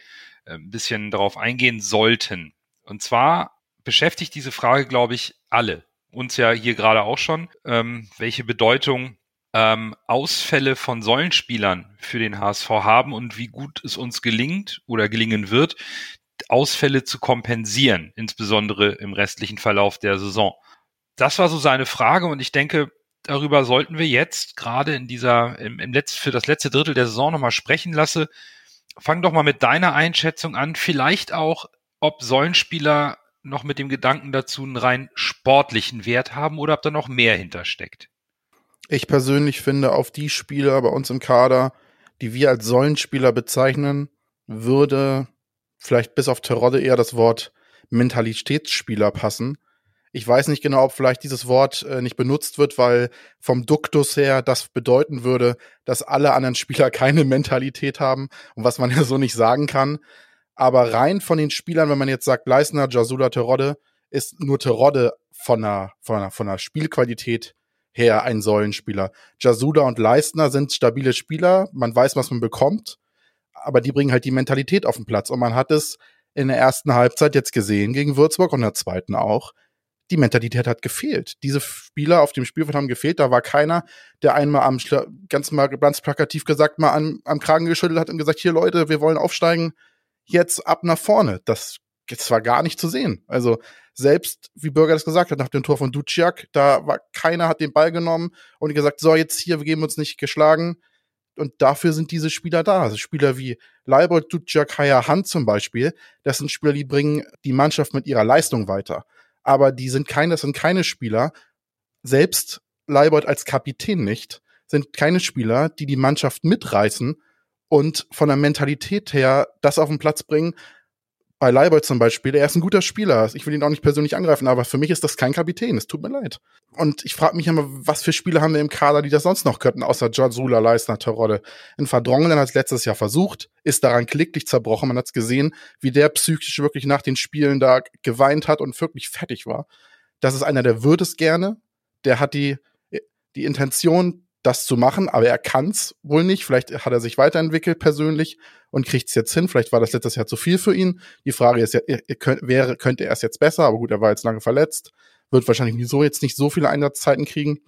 äh, ein bisschen darauf eingehen sollten. Und zwar beschäftigt diese Frage, glaube ich, alle. Uns ja hier gerade auch schon, ähm, welche Bedeutung ähm, Ausfälle von Säulenspielern für den HSV haben und wie gut es uns gelingt oder gelingen wird, Ausfälle zu kompensieren, insbesondere im restlichen Verlauf der Saison. Das war so seine Frage und ich denke, darüber sollten wir jetzt gerade in dieser, im, im Letz, für das letzte Drittel der Saison nochmal sprechen lassen. Fang doch mal mit deiner Einschätzung an, vielleicht auch, ob Säulenspieler noch mit dem Gedanken dazu einen rein sportlichen Wert haben oder ob da noch mehr hintersteckt. Ich persönlich finde, auf die Spieler bei uns im Kader, die wir als Säulenspieler bezeichnen, würde vielleicht bis auf Terodde eher das Wort Mentalitätsspieler passen. Ich weiß nicht genau, ob vielleicht dieses Wort äh, nicht benutzt wird, weil vom Duktus her das bedeuten würde, dass alle anderen Spieler *laughs* keine Mentalität haben und was man *laughs* ja so nicht sagen kann. Aber rein von den Spielern, wenn man jetzt sagt Leisner, Jasula, Terodde, ist nur Terodde von der, von der, von der Spielqualität her ein Säulenspieler. Jasuda und Leistner sind stabile Spieler, man weiß, was man bekommt, aber die bringen halt die Mentalität auf den Platz. Und man hat es in der ersten Halbzeit jetzt gesehen gegen Würzburg und in der zweiten auch. Die Mentalität hat gefehlt. Diese Spieler auf dem Spielfeld haben gefehlt. Da war keiner, der einmal am ganz mal ganz plakativ gesagt mal am, am Kragen geschüttelt hat und gesagt, hier Leute, wir wollen aufsteigen, jetzt ab nach vorne. Das, das war gar nicht zu sehen. Also selbst, wie Bürger das gesagt hat, nach dem Tor von Duciak, da war keiner hat den Ball genommen und gesagt, so jetzt hier, wir geben uns nicht geschlagen. Und dafür sind diese Spieler da. Also Spieler wie Leibold, Duciak, Haya Hand zum Beispiel, das sind Spieler, die bringen die Mannschaft mit ihrer Leistung weiter. Aber die sind keine, das sind keine Spieler, selbst Leibold als Kapitän nicht, sind keine Spieler, die die Mannschaft mitreißen und von der Mentalität her das auf den Platz bringen, bei Leibold zum Beispiel, er ist ein guter Spieler. Ich will ihn auch nicht persönlich angreifen, aber für mich ist das kein Kapitän. Es tut mir leid. Und ich frage mich immer, was für Spieler haben wir im Kader, die das sonst noch könnten, außer George Leisner, Terodde. In Verdrongelen hat es letztes Jahr versucht, ist daran kläglich zerbrochen. Man hat es gesehen, wie der psychisch wirklich nach den Spielen da geweint hat und wirklich fertig war. Das ist einer, der wird es gerne. Der hat die, die Intention, das zu machen, aber er kann es wohl nicht. Vielleicht hat er sich weiterentwickelt persönlich und kriegt es jetzt hin. Vielleicht war das letztes Jahr zu viel für ihn. Die Frage ist ja, wäre, könnte er es jetzt besser, aber gut, er war jetzt lange verletzt, wird wahrscheinlich so jetzt nicht so viele Einsatzzeiten kriegen.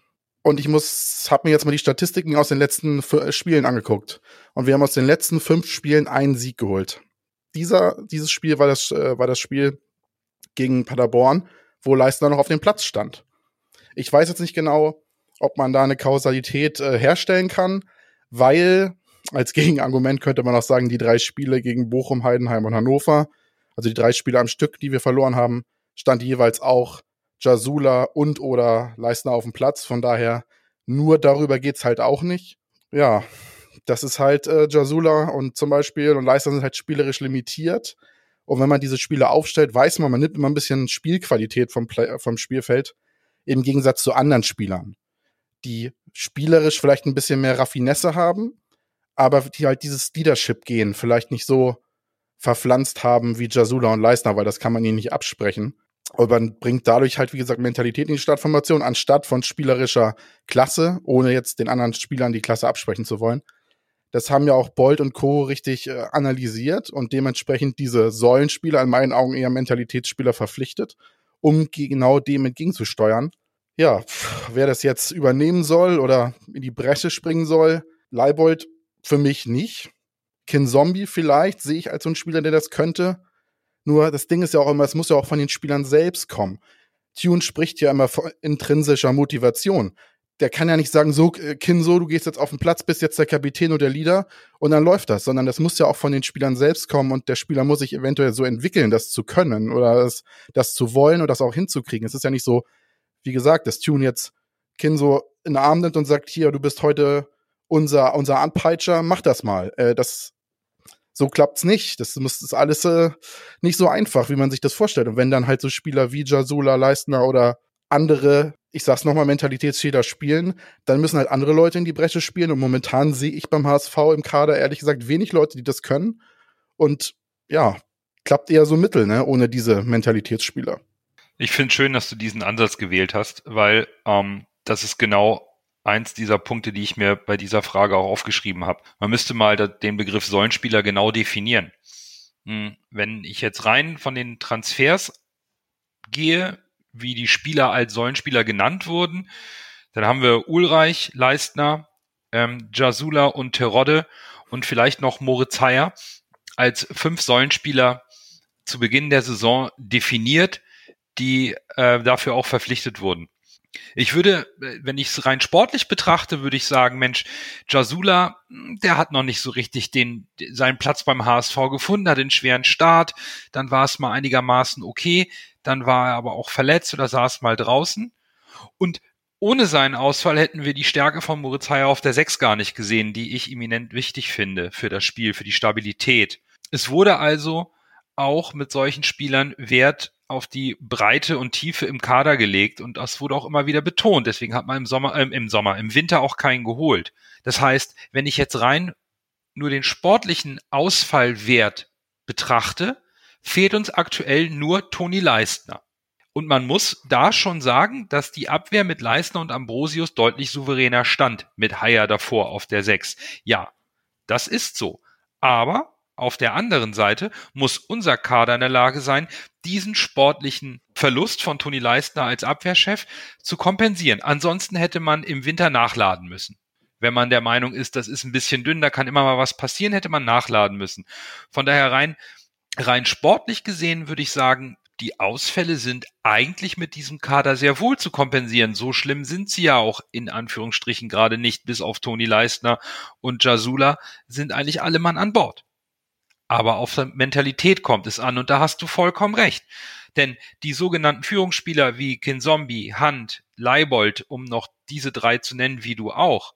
Und ich muss, habe mir jetzt mal die Statistiken aus den letzten Spielen angeguckt. Und wir haben aus den letzten fünf Spielen einen Sieg geholt. Dieser, dieses Spiel war das, äh, war das Spiel gegen Paderborn, wo Leistner noch auf dem Platz stand. Ich weiß jetzt nicht genau, ob man da eine Kausalität äh, herstellen kann, weil als Gegenargument könnte man auch sagen, die drei Spiele gegen Bochum, Heidenheim und Hannover, also die drei Spiele am Stück, die wir verloren haben, stand jeweils auch Jasula und oder Leistner auf dem Platz. Von daher, nur darüber geht's halt auch nicht. Ja, das ist halt äh, Jasula und zum Beispiel und Leistner sind halt spielerisch limitiert. Und wenn man diese Spiele aufstellt, weiß man, man nimmt immer ein bisschen Spielqualität vom, Play vom Spielfeld im Gegensatz zu anderen Spielern die spielerisch vielleicht ein bisschen mehr Raffinesse haben, aber die halt dieses Leadership gehen vielleicht nicht so verpflanzt haben wie Jasula und Leisner, weil das kann man ihnen nicht absprechen. Und man bringt dadurch halt, wie gesagt, Mentalität in die Startformation, anstatt von spielerischer Klasse, ohne jetzt den anderen Spielern die Klasse absprechen zu wollen. Das haben ja auch Bolt und Co. richtig äh, analysiert und dementsprechend diese Säulenspieler in meinen Augen eher Mentalitätsspieler verpflichtet, um genau dem entgegenzusteuern ja, wer das jetzt übernehmen soll oder in die Bresche springen soll, Leibold für mich nicht. Kin Zombie vielleicht sehe ich als so ein Spieler, der das könnte. Nur das Ding ist ja auch immer, es muss ja auch von den Spielern selbst kommen. Tune spricht ja immer von intrinsischer Motivation. der kann ja nicht sagen, so, äh, Kinso, du gehst jetzt auf den Platz, bist jetzt der Kapitän oder der Leader und dann läuft das, sondern das muss ja auch von den Spielern selbst kommen und der Spieler muss sich eventuell so entwickeln, das zu können oder das, das zu wollen und das auch hinzukriegen. Es ist ja nicht so, wie gesagt, dass Tune jetzt Kinso in den Arm nimmt und sagt, hier, du bist heute unser, unser Anpeitscher, mach das mal. Äh, das, so klappt's nicht. Das das alles äh, nicht so einfach, wie man sich das vorstellt. Und wenn dann halt so Spieler wie Jasula, Leistner oder andere, ich sag's nochmal, Mentalitätsfehler spielen, dann müssen halt andere Leute in die Bresche spielen. Und momentan sehe ich beim HSV im Kader ehrlich gesagt wenig Leute, die das können. Und ja, klappt eher so mittel, ne, ohne diese Mentalitätsspieler. Ich finde schön, dass du diesen Ansatz gewählt hast, weil ähm, das ist genau eins dieser Punkte, die ich mir bei dieser Frage auch aufgeschrieben habe. Man müsste mal den Begriff Säulenspieler genau definieren. Hm, wenn ich jetzt rein von den Transfers gehe, wie die Spieler als Säulenspieler genannt wurden, dann haben wir Ulreich, Leistner, ähm, Jasula und Terodde und vielleicht noch Moritz Heyer als fünf Säulenspieler zu Beginn der Saison definiert, die äh, dafür auch verpflichtet wurden. Ich würde, wenn ich es rein sportlich betrachte, würde ich sagen, Mensch, Jasula, der hat noch nicht so richtig den, seinen Platz beim HSV gefunden, hat den schweren Start, dann war es mal einigermaßen okay, dann war er aber auch verletzt oder saß mal draußen. Und ohne seinen Ausfall hätten wir die Stärke von Moritz Heyer auf der 6 gar nicht gesehen, die ich eminent wichtig finde für das Spiel, für die Stabilität. Es wurde also auch mit solchen Spielern Wert auf die Breite und Tiefe im Kader gelegt und das wurde auch immer wieder betont. Deswegen hat man im Sommer, äh, im Sommer, im Winter auch keinen geholt. Das heißt, wenn ich jetzt rein nur den sportlichen Ausfallwert betrachte, fehlt uns aktuell nur Toni Leistner. Und man muss da schon sagen, dass die Abwehr mit Leistner und Ambrosius deutlich souveräner stand, mit Haier davor auf der 6. Ja, das ist so. Aber auf der anderen Seite muss unser Kader in der Lage sein, diesen sportlichen Verlust von Toni Leistner als Abwehrchef zu kompensieren. Ansonsten hätte man im Winter nachladen müssen. Wenn man der Meinung ist, das ist ein bisschen dünn, da kann immer mal was passieren, hätte man nachladen müssen. Von daher rein, rein sportlich gesehen würde ich sagen, die Ausfälle sind eigentlich mit diesem Kader sehr wohl zu kompensieren. So schlimm sind sie ja auch in Anführungsstrichen gerade nicht, bis auf Toni Leistner und Jasula sind eigentlich alle Mann an Bord. Aber auf Mentalität kommt es an und da hast du vollkommen recht. Denn die sogenannten Führungsspieler wie Kinzombie, Hunt, Leibold, um noch diese drei zu nennen, wie du auch,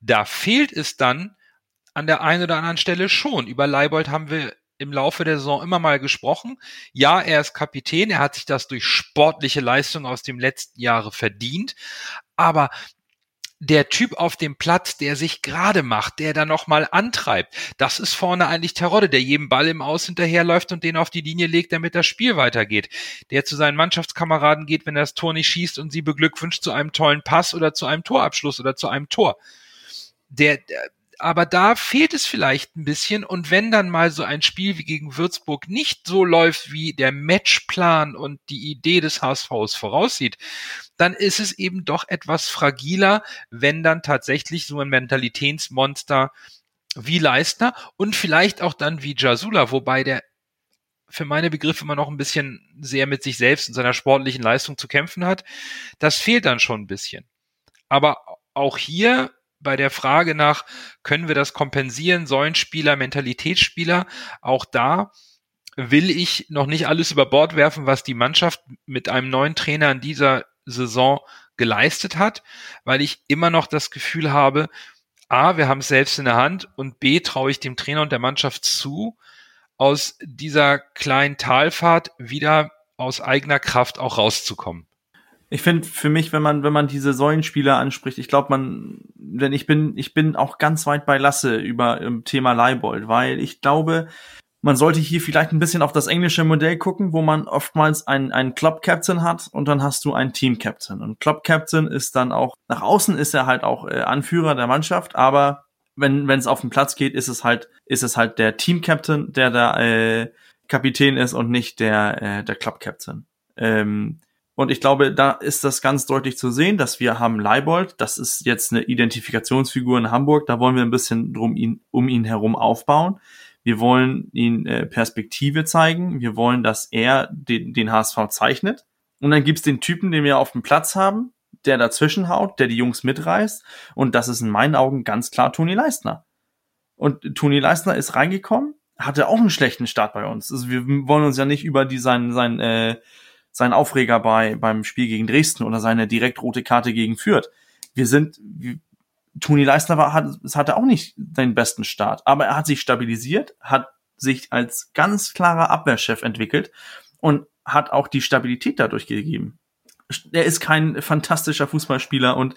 da fehlt es dann an der einen oder anderen Stelle schon. Über Leibold haben wir im Laufe der Saison immer mal gesprochen. Ja, er ist Kapitän, er hat sich das durch sportliche Leistung aus dem letzten Jahre verdient, aber der Typ auf dem Platz, der sich gerade macht, der da nochmal antreibt, das ist vorne eigentlich Terodde, der jedem Ball im Aus hinterherläuft und den auf die Linie legt, damit das Spiel weitergeht. Der zu seinen Mannschaftskameraden geht, wenn er das Tor nicht schießt und sie beglückwünscht zu einem tollen Pass oder zu einem Torabschluss oder zu einem Tor. Der, der aber da fehlt es vielleicht ein bisschen. Und wenn dann mal so ein Spiel wie gegen Würzburg nicht so läuft, wie der Matchplan und die Idee des HSVs voraussieht, dann ist es eben doch etwas fragiler, wenn dann tatsächlich so ein Mentalitätsmonster wie Leistner und vielleicht auch dann wie Jasula, wobei der für meine Begriffe immer noch ein bisschen sehr mit sich selbst und seiner sportlichen Leistung zu kämpfen hat. Das fehlt dann schon ein bisschen. Aber auch hier bei der Frage nach, können wir das kompensieren, sollen Spieler, Mentalitätsspieler, auch da will ich noch nicht alles über Bord werfen, was die Mannschaft mit einem neuen Trainer in dieser Saison geleistet hat, weil ich immer noch das Gefühl habe, A, wir haben es selbst in der Hand und B, traue ich dem Trainer und der Mannschaft zu, aus dieser kleinen Talfahrt wieder aus eigener Kraft auch rauszukommen. Ich finde für mich, wenn man wenn man diese Säulenspieler anspricht, ich glaube man, denn ich bin ich bin auch ganz weit bei Lasse über im Thema Leibold, weil ich glaube, man sollte hier vielleicht ein bisschen auf das englische Modell gucken, wo man oftmals einen, einen Club Captain hat und dann hast du einen Team Captain. Und Club Captain ist dann auch, nach außen ist er halt auch äh, Anführer der Mannschaft, aber wenn es auf den Platz geht, ist es halt ist es halt der Team Captain, der da äh, Kapitän ist und nicht der äh, der Club Captain. Ähm, und ich glaube, da ist das ganz deutlich zu sehen, dass wir haben Leibold, das ist jetzt eine Identifikationsfigur in Hamburg, da wollen wir ein bisschen drum ihn, um ihn herum aufbauen. Wir wollen ihn äh, Perspektive zeigen, wir wollen, dass er den, den HSV zeichnet. Und dann gibt's den Typen, den wir auf dem Platz haben, der dazwischen haut, der die Jungs mitreißt. Und das ist in meinen Augen ganz klar Toni Leistner. Und Toni Leistner ist reingekommen, hatte auch einen schlechten Start bei uns. Also wir wollen uns ja nicht über die sein, sein, äh, sein Aufreger bei, beim Spiel gegen Dresden oder seine direkt rote Karte gegen Fürth. Wir sind, Toni Leistner war, hat, hatte auch nicht den besten Start, aber er hat sich stabilisiert, hat sich als ganz klarer Abwehrchef entwickelt und hat auch die Stabilität dadurch gegeben. Er ist kein fantastischer Fußballspieler und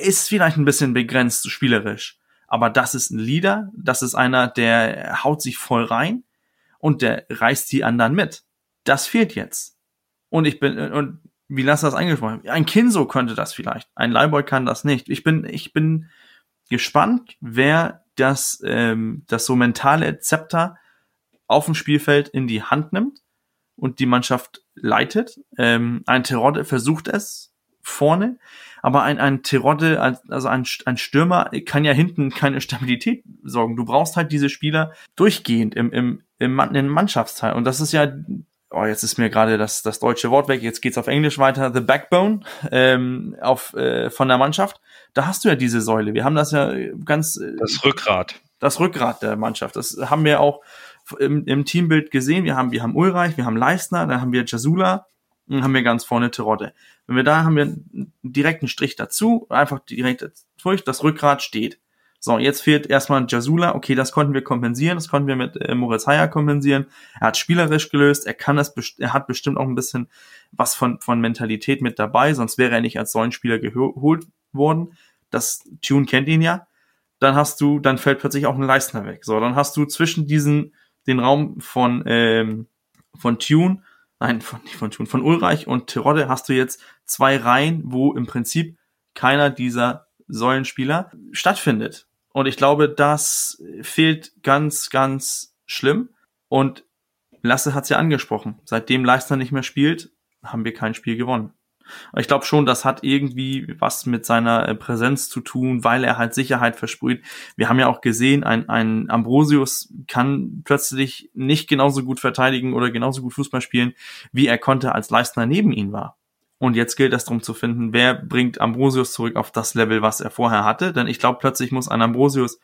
ist vielleicht ein bisschen begrenzt spielerisch. Aber das ist ein Leader, das ist einer, der haut sich voll rein und der reißt die anderen mit. Das fehlt jetzt. Und ich bin, und wie Lasse das angesprochen ein Kinso könnte das vielleicht. Ein Leiboy kann das nicht. Ich bin, ich bin gespannt, wer das, ähm, das so mentale Zepter auf dem Spielfeld in die Hand nimmt und die Mannschaft leitet. Ähm, ein Terodde versucht es vorne, aber ein, ein Terodde, also ein, ein Stürmer, kann ja hinten keine Stabilität sorgen. Du brauchst halt diese Spieler durchgehend im, im, im, im Mannschaftsteil. Und das ist ja, oh, jetzt ist mir gerade das, das deutsche Wort weg, jetzt geht's auf Englisch weiter, the backbone ähm, auf, äh, von der Mannschaft. Da hast du ja diese Säule. Wir haben das ja ganz. Äh, das Rückgrat. Das Rückgrat der Mannschaft. Das haben wir auch im, im Teambild gesehen. Wir haben, wir haben Ulreich, wir haben Leistner, dann haben wir Jasula, dann haben wir ganz vorne Terodde. Wenn wir da haben wir einen direkten Strich dazu, einfach direkt durch, das Rückgrat steht. So, jetzt fehlt erstmal Jasula. Okay, das konnten wir kompensieren, das konnten wir mit äh, Moritz Heyer kompensieren. Er hat spielerisch gelöst, er kann das, er hat bestimmt auch ein bisschen was von, von Mentalität mit dabei, sonst wäre er nicht als solchen Spieler geholt worden. Das Tune kennt ihn ja. Dann hast du, dann fällt plötzlich auch ein Leistner weg. So, dann hast du zwischen diesen den Raum von, ähm, von Tune, nein, von, nicht von Tune, von Ulreich und Terodde hast du jetzt zwei Reihen, wo im Prinzip keiner dieser Säulenspieler stattfindet. Und ich glaube, das fehlt ganz, ganz schlimm. Und Lasse hat es ja angesprochen. Seitdem Leistner nicht mehr spielt, haben wir kein Spiel gewonnen. Ich glaube schon, das hat irgendwie was mit seiner äh, Präsenz zu tun, weil er halt Sicherheit versprüht. Wir haben ja auch gesehen, ein, ein Ambrosius kann plötzlich nicht genauso gut verteidigen oder genauso gut Fußball spielen, wie er konnte, als Leistner neben ihm war. Und jetzt gilt es darum zu finden, wer bringt Ambrosius zurück auf das Level, was er vorher hatte. Denn ich glaube, plötzlich muss ein Ambrosius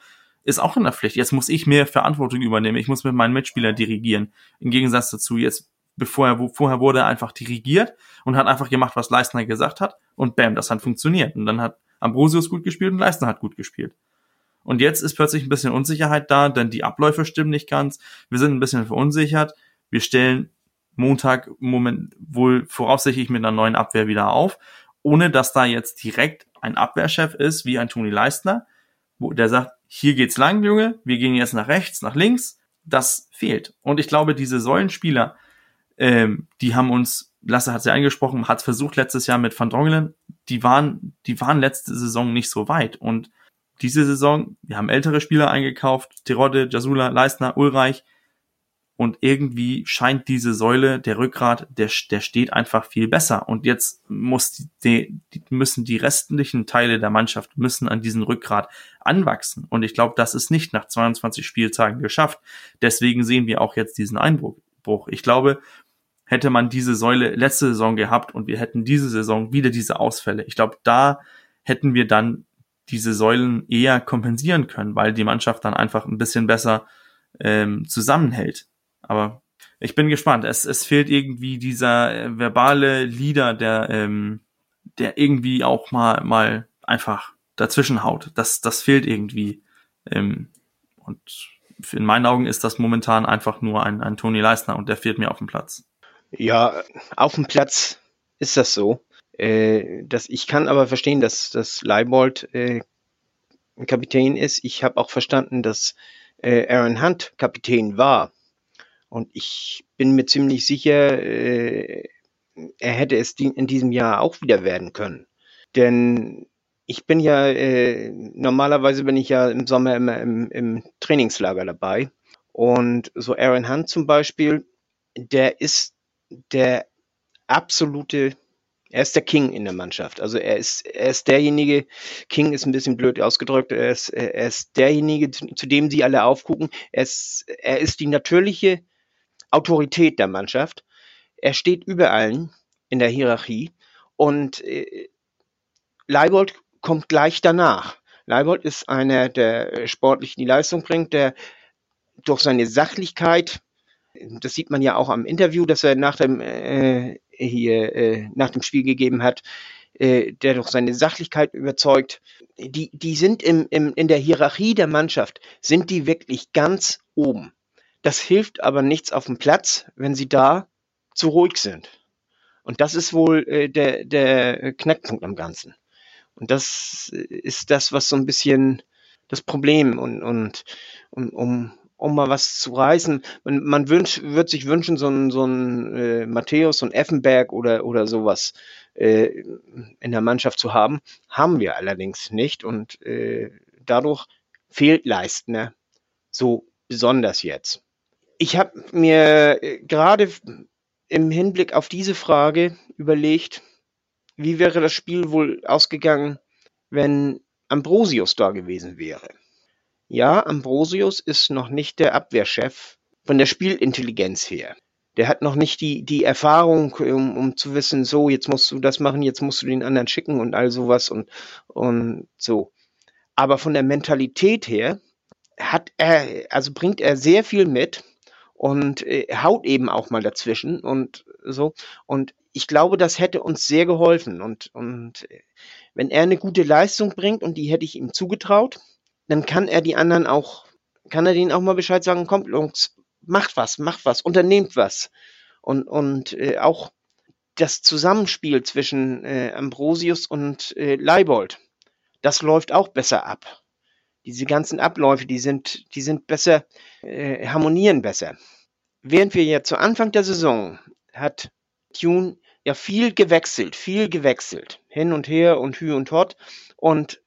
ist auch in der Pflicht. Jetzt muss ich mehr Verantwortung übernehmen. Ich muss mit meinen Mitspielern dirigieren. Im Gegensatz dazu, jetzt bevor er, vorher wurde er einfach dirigiert und hat einfach gemacht, was Leistner gesagt hat und bam, das hat funktioniert. Und dann hat Ambrosius gut gespielt und Leistner hat gut gespielt. Und jetzt ist plötzlich ein bisschen Unsicherheit da, denn die Abläufe stimmen nicht ganz. Wir sind ein bisschen verunsichert. Wir stellen Montag Moment wohl voraussichtlich mit einer neuen Abwehr wieder auf, ohne dass da jetzt direkt ein Abwehrchef ist, wie ein Toni Leistner, wo der sagt, hier geht's lang, Junge, wir gehen jetzt nach rechts, nach links. Das fehlt. Und ich glaube, diese Säulenspieler, ähm, die haben uns, Lasse hat sie angesprochen, hat versucht letztes Jahr mit Van Drongelen, die waren, die waren letzte Saison nicht so weit und diese Saison, wir haben ältere Spieler eingekauft, Terodde, Jasula, Leistner, Ulreich und irgendwie scheint diese Säule, der Rückgrat, der, der steht einfach viel besser und jetzt muss die, die, müssen die restlichen Teile der Mannschaft müssen an diesen Rückgrat anwachsen und ich glaube, das ist nicht nach 22 Spieltagen geschafft. Deswegen sehen wir auch jetzt diesen Einbruch. Ich glaube, hätte man diese Säule letzte Saison gehabt und wir hätten diese Saison wieder diese Ausfälle. Ich glaube, da hätten wir dann diese Säulen eher kompensieren können, weil die Mannschaft dann einfach ein bisschen besser ähm, zusammenhält. Aber ich bin gespannt. Es, es fehlt irgendwie dieser äh, verbale Leader, der, ähm, der irgendwie auch mal, mal einfach dazwischen haut. Das, das fehlt irgendwie. Ähm, und in meinen Augen ist das momentan einfach nur ein, ein Toni Leisner und der fehlt mir auf dem Platz. Ja, auf dem Platz ist das so. Äh, das, ich kann aber verstehen, dass, dass Leibold äh, Kapitän ist. Ich habe auch verstanden, dass äh, Aaron Hunt Kapitän war. Und ich bin mir ziemlich sicher, äh, er hätte es in diesem Jahr auch wieder werden können. Denn ich bin ja, äh, normalerweise bin ich ja im Sommer immer im, im Trainingslager dabei. Und so Aaron Hunt zum Beispiel, der ist der absolute, er ist der King in der Mannschaft. Also er ist, er ist derjenige, King ist ein bisschen blöd ausgedrückt, er ist, er ist derjenige, zu, zu dem sie alle aufgucken. Er ist, er ist die natürliche Autorität der Mannschaft. Er steht über allen in der Hierarchie und äh, Leibold kommt gleich danach. Leibold ist einer, der sportlich die Leistung bringt, der durch seine Sachlichkeit, das sieht man ja auch am Interview, das er nach dem äh, hier äh, nach dem Spiel gegeben hat, äh, der durch seine Sachlichkeit überzeugt. Die, die sind im, im, in der Hierarchie der Mannschaft, sind die wirklich ganz oben. Das hilft aber nichts auf dem Platz, wenn sie da zu ruhig sind. Und das ist wohl äh, der, der Knackpunkt am Ganzen. Und das ist das, was so ein bisschen das Problem und, und, und um, um mal was zu reißen. Man, man wünscht, wird sich wünschen, so ein, so ein äh, Matthäus, so ein Effenberg oder, oder sowas äh, in der Mannschaft zu haben. Haben wir allerdings nicht und äh, dadurch fehlt Leistner so besonders jetzt. Ich habe mir äh, gerade im Hinblick auf diese Frage überlegt, wie wäre das Spiel wohl ausgegangen, wenn Ambrosius da gewesen wäre? Ja, Ambrosius ist noch nicht der Abwehrchef von der Spielintelligenz her. Der hat noch nicht die, die Erfahrung, um, um zu wissen, so, jetzt musst du das machen, jetzt musst du den anderen schicken und all sowas und, und so. Aber von der Mentalität her hat er, also bringt er sehr viel mit und äh, haut eben auch mal dazwischen und so. Und ich glaube, das hätte uns sehr geholfen. Und, und äh, wenn er eine gute Leistung bringt und die hätte ich ihm zugetraut, dann kann er die anderen auch, kann er denen auch mal Bescheid sagen, kommt, Jungs, macht was, macht was, unternehmt was. Und, und äh, auch das Zusammenspiel zwischen äh, Ambrosius und äh, Leibold, das läuft auch besser ab. Diese ganzen Abläufe, die sind, die sind besser, äh, harmonieren besser. Während wir ja zu Anfang der Saison hat Tune ja viel gewechselt, viel gewechselt, hin und her und hü und hot. Und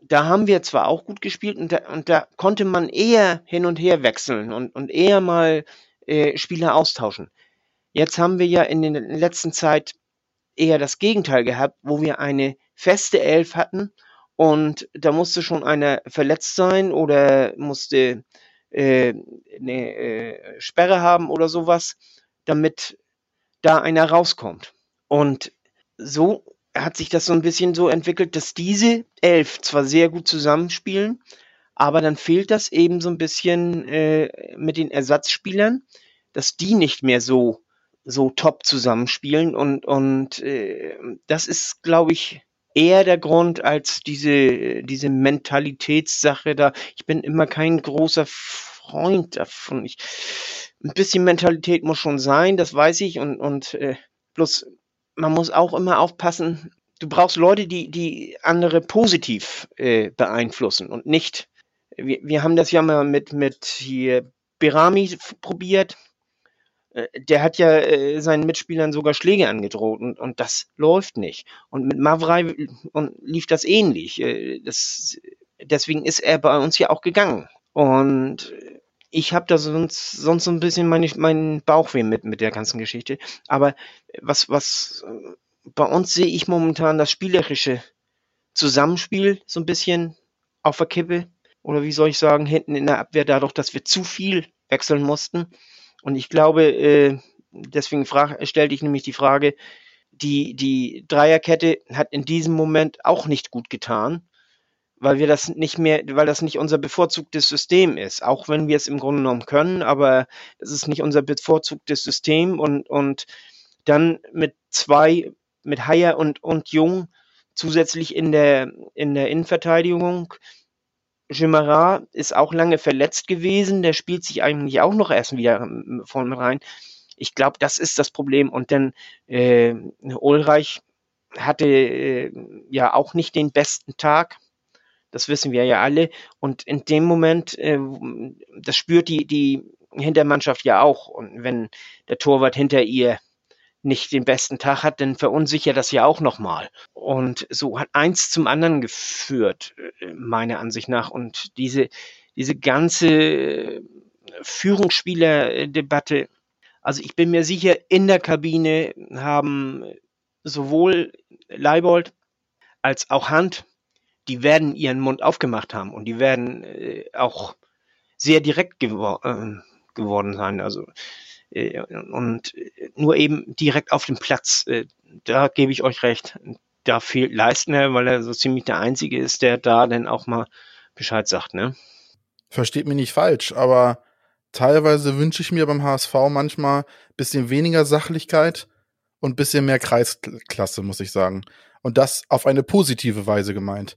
da haben wir zwar auch gut gespielt und da, und da konnte man eher hin und her wechseln und, und eher mal äh, Spieler austauschen. Jetzt haben wir ja in der letzten Zeit eher das Gegenteil gehabt, wo wir eine feste Elf hatten und da musste schon einer verletzt sein oder musste äh, eine äh, Sperre haben oder sowas, damit da einer rauskommt. Und so hat sich das so ein bisschen so entwickelt, dass diese elf zwar sehr gut zusammenspielen, aber dann fehlt das eben so ein bisschen äh, mit den Ersatzspielern, dass die nicht mehr so so top zusammenspielen und und äh, das ist, glaube ich, eher der Grund als diese diese Mentalitätssache da. Ich bin immer kein großer Freund davon. Ich, ein bisschen Mentalität muss schon sein, das weiß ich und und äh, bloß man muss auch immer aufpassen, du brauchst Leute, die, die andere positiv äh, beeinflussen und nicht. Wir, wir haben das ja mal mit, mit hier Berami probiert. Äh, der hat ja äh, seinen Mitspielern sogar Schläge angedroht und, und das läuft nicht. Und mit Mavrei und lief das ähnlich. Äh, das, deswegen ist er bei uns ja auch gegangen. Und ich habe da sonst, sonst so ein bisschen meine, meinen Bauchweh mit, mit der ganzen Geschichte. Aber was, was bei uns sehe ich momentan das spielerische Zusammenspiel so ein bisschen auf der Kippe. Oder wie soll ich sagen, hinten in der Abwehr dadurch, dass wir zu viel wechseln mussten. Und ich glaube, äh, deswegen stellte ich nämlich die Frage, die, die Dreierkette hat in diesem Moment auch nicht gut getan weil wir das nicht mehr, weil das nicht unser bevorzugtes System ist. Auch wenn wir es im Grunde genommen können, aber es ist nicht unser bevorzugtes System und, und dann mit zwei, mit Haier und, und Jung zusätzlich in der, in der Innenverteidigung. Jimara ist auch lange verletzt gewesen, der spielt sich eigentlich auch noch erst wieder vorne rein. Ich glaube, das ist das Problem. Und dann äh, Ulreich hatte äh, ja auch nicht den besten Tag das wissen wir ja alle. Und in dem Moment, äh, das spürt die, die Hintermannschaft ja auch. Und wenn der Torwart hinter ihr nicht den besten Tag hat, dann verunsichert das ja auch nochmal. Und so hat eins zum anderen geführt, äh, meiner Ansicht nach. Und diese, diese ganze Führungsspielerdebatte, also ich bin mir sicher, in der Kabine haben sowohl Leibold als auch Hand die werden ihren Mund aufgemacht haben und die werden äh, auch sehr direkt gewor äh, geworden sein. Also äh, und nur eben direkt auf dem Platz. Äh, da gebe ich euch recht. da fehlt Leistner, weil er so ziemlich der Einzige ist, der da dann auch mal Bescheid sagt, ne? Versteht mich nicht falsch, aber teilweise wünsche ich mir beim HSV manchmal bisschen weniger Sachlichkeit und bisschen mehr Kreisklasse, muss ich sagen. Und das auf eine positive Weise gemeint.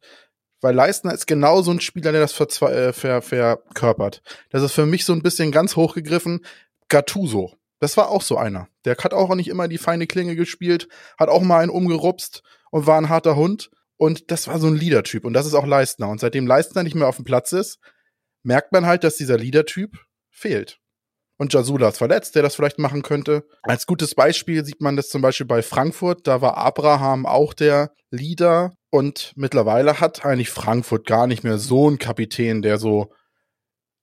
Weil Leistner ist genau so ein Spieler, der das äh, ver verkörpert. Das ist für mich so ein bisschen ganz hochgegriffen. Gattuso. Das war auch so einer. Der hat auch nicht immer die feine Klinge gespielt, hat auch mal einen umgerupst und war ein harter Hund. Und das war so ein Leader-Typ. Und das ist auch Leistner. Und seitdem Leistner nicht mehr auf dem Platz ist, merkt man halt, dass dieser Leader-Typ fehlt. Und Jasula ist verletzt, der das vielleicht machen könnte. Als gutes Beispiel sieht man das zum Beispiel bei Frankfurt. Da war Abraham auch der Leader. Und mittlerweile hat eigentlich Frankfurt gar nicht mehr so einen Kapitän, der so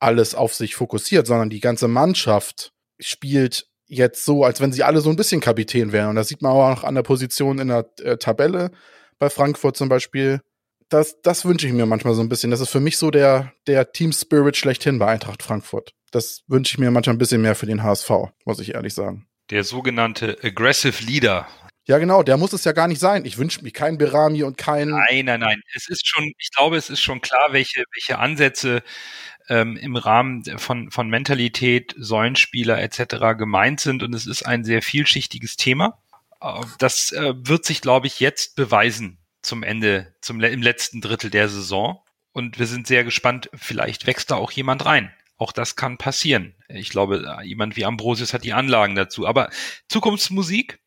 alles auf sich fokussiert, sondern die ganze Mannschaft spielt jetzt so, als wenn sie alle so ein bisschen Kapitän wären. Und das sieht man auch noch an der Position in der äh, Tabelle bei Frankfurt zum Beispiel das, das wünsche ich mir manchmal so ein bisschen. Das ist für mich so der, der Team Spirit schlechthin bei Eintracht Frankfurt. Das wünsche ich mir manchmal ein bisschen mehr für den HSV, muss ich ehrlich sagen. Der sogenannte Aggressive Leader. Ja, genau, der muss es ja gar nicht sein. Ich wünsche mir keinen Berami und keinen. Nein, nein, nein. Es ist schon, ich glaube, es ist schon klar, welche, welche Ansätze ähm, im Rahmen von, von Mentalität, Säulenspieler etc. gemeint sind. Und es ist ein sehr vielschichtiges Thema. Äh, das äh, wird sich, glaube ich, jetzt beweisen zum Ende, zum im letzten Drittel der Saison. Und wir sind sehr gespannt, vielleicht wächst da auch jemand rein. Auch das kann passieren. Ich glaube, jemand wie Ambrosius hat die Anlagen dazu. Aber Zukunftsmusik,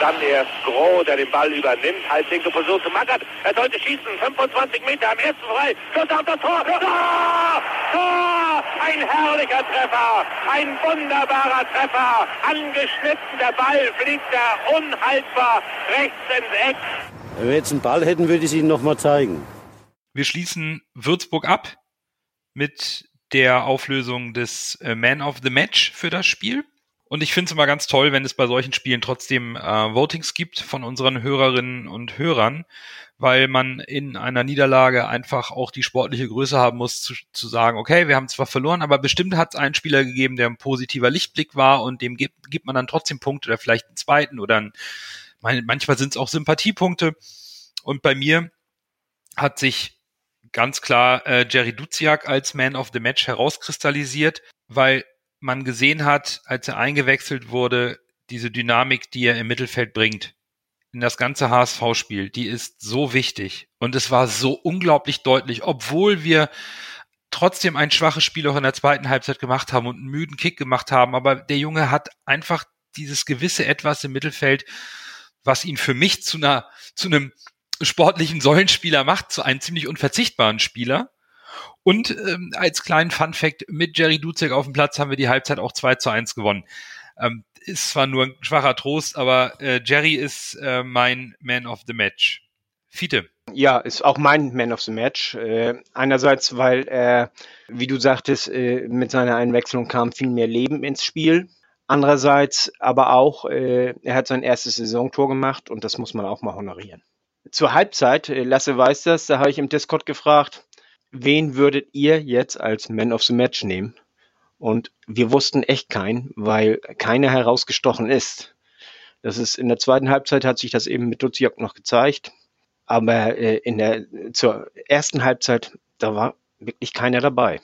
dann erst Groh, der den Ball übernimmt. Halblinke Position zu Magath. Er sollte schießen. 25 Meter am ersten frei. Schuss auf das Tor. Tor! Tor! Ein herrlicher Treffer. Ein wunderbarer Treffer. Angeschnitten. Der Ball fliegt da unhaltbar rechts ins Eck. Wenn wir jetzt einen Ball hätten, würde ich es Ihnen nochmal zeigen. Wir schließen Würzburg ab mit der Auflösung des äh, Man of the Match für das Spiel. Und ich finde es immer ganz toll, wenn es bei solchen Spielen trotzdem äh, Votings gibt von unseren Hörerinnen und Hörern, weil man in einer Niederlage einfach auch die sportliche Größe haben muss, zu, zu sagen, okay, wir haben zwar verloren, aber bestimmt hat es einen Spieler gegeben, der ein positiver Lichtblick war und dem gibt, gibt man dann trotzdem Punkte oder vielleicht einen zweiten oder ein, manchmal sind es auch Sympathiepunkte. Und bei mir hat sich ganz klar äh, Jerry Duziak als Man of the Match herauskristallisiert, weil man gesehen hat, als er eingewechselt wurde, diese Dynamik, die er im Mittelfeld bringt, in das ganze HSV-Spiel, die ist so wichtig. Und es war so unglaublich deutlich, obwohl wir trotzdem ein schwaches Spiel auch in der zweiten Halbzeit gemacht haben und einen müden Kick gemacht haben. Aber der Junge hat einfach dieses gewisse Etwas im Mittelfeld, was ihn für mich zu einer, zu einem sportlichen Säulenspieler macht, zu einem ziemlich unverzichtbaren Spieler. Und ähm, als kleinen Fun Fact, mit Jerry Duzek auf dem Platz haben wir die Halbzeit auch 2 zu 1 gewonnen. Ähm, ist zwar nur ein schwacher Trost, aber äh, Jerry ist äh, mein Man of the Match. Fiete. Ja, ist auch mein Man of the Match. Äh, einerseits, weil er, wie du sagtest, äh, mit seiner Einwechslung kam viel mehr Leben ins Spiel. Andererseits aber auch, äh, er hat sein erstes Saisontor gemacht und das muss man auch mal honorieren. Zur Halbzeit, äh, Lasse weiß das, da habe ich im Discord gefragt, wen würdet ihr jetzt als Man of the Match nehmen? Und wir wussten echt keinen, weil keiner herausgestochen ist. Das ist in der zweiten Halbzeit hat sich das eben mit Duziak noch gezeigt. Aber äh, in der zur ersten Halbzeit, da war wirklich keiner dabei.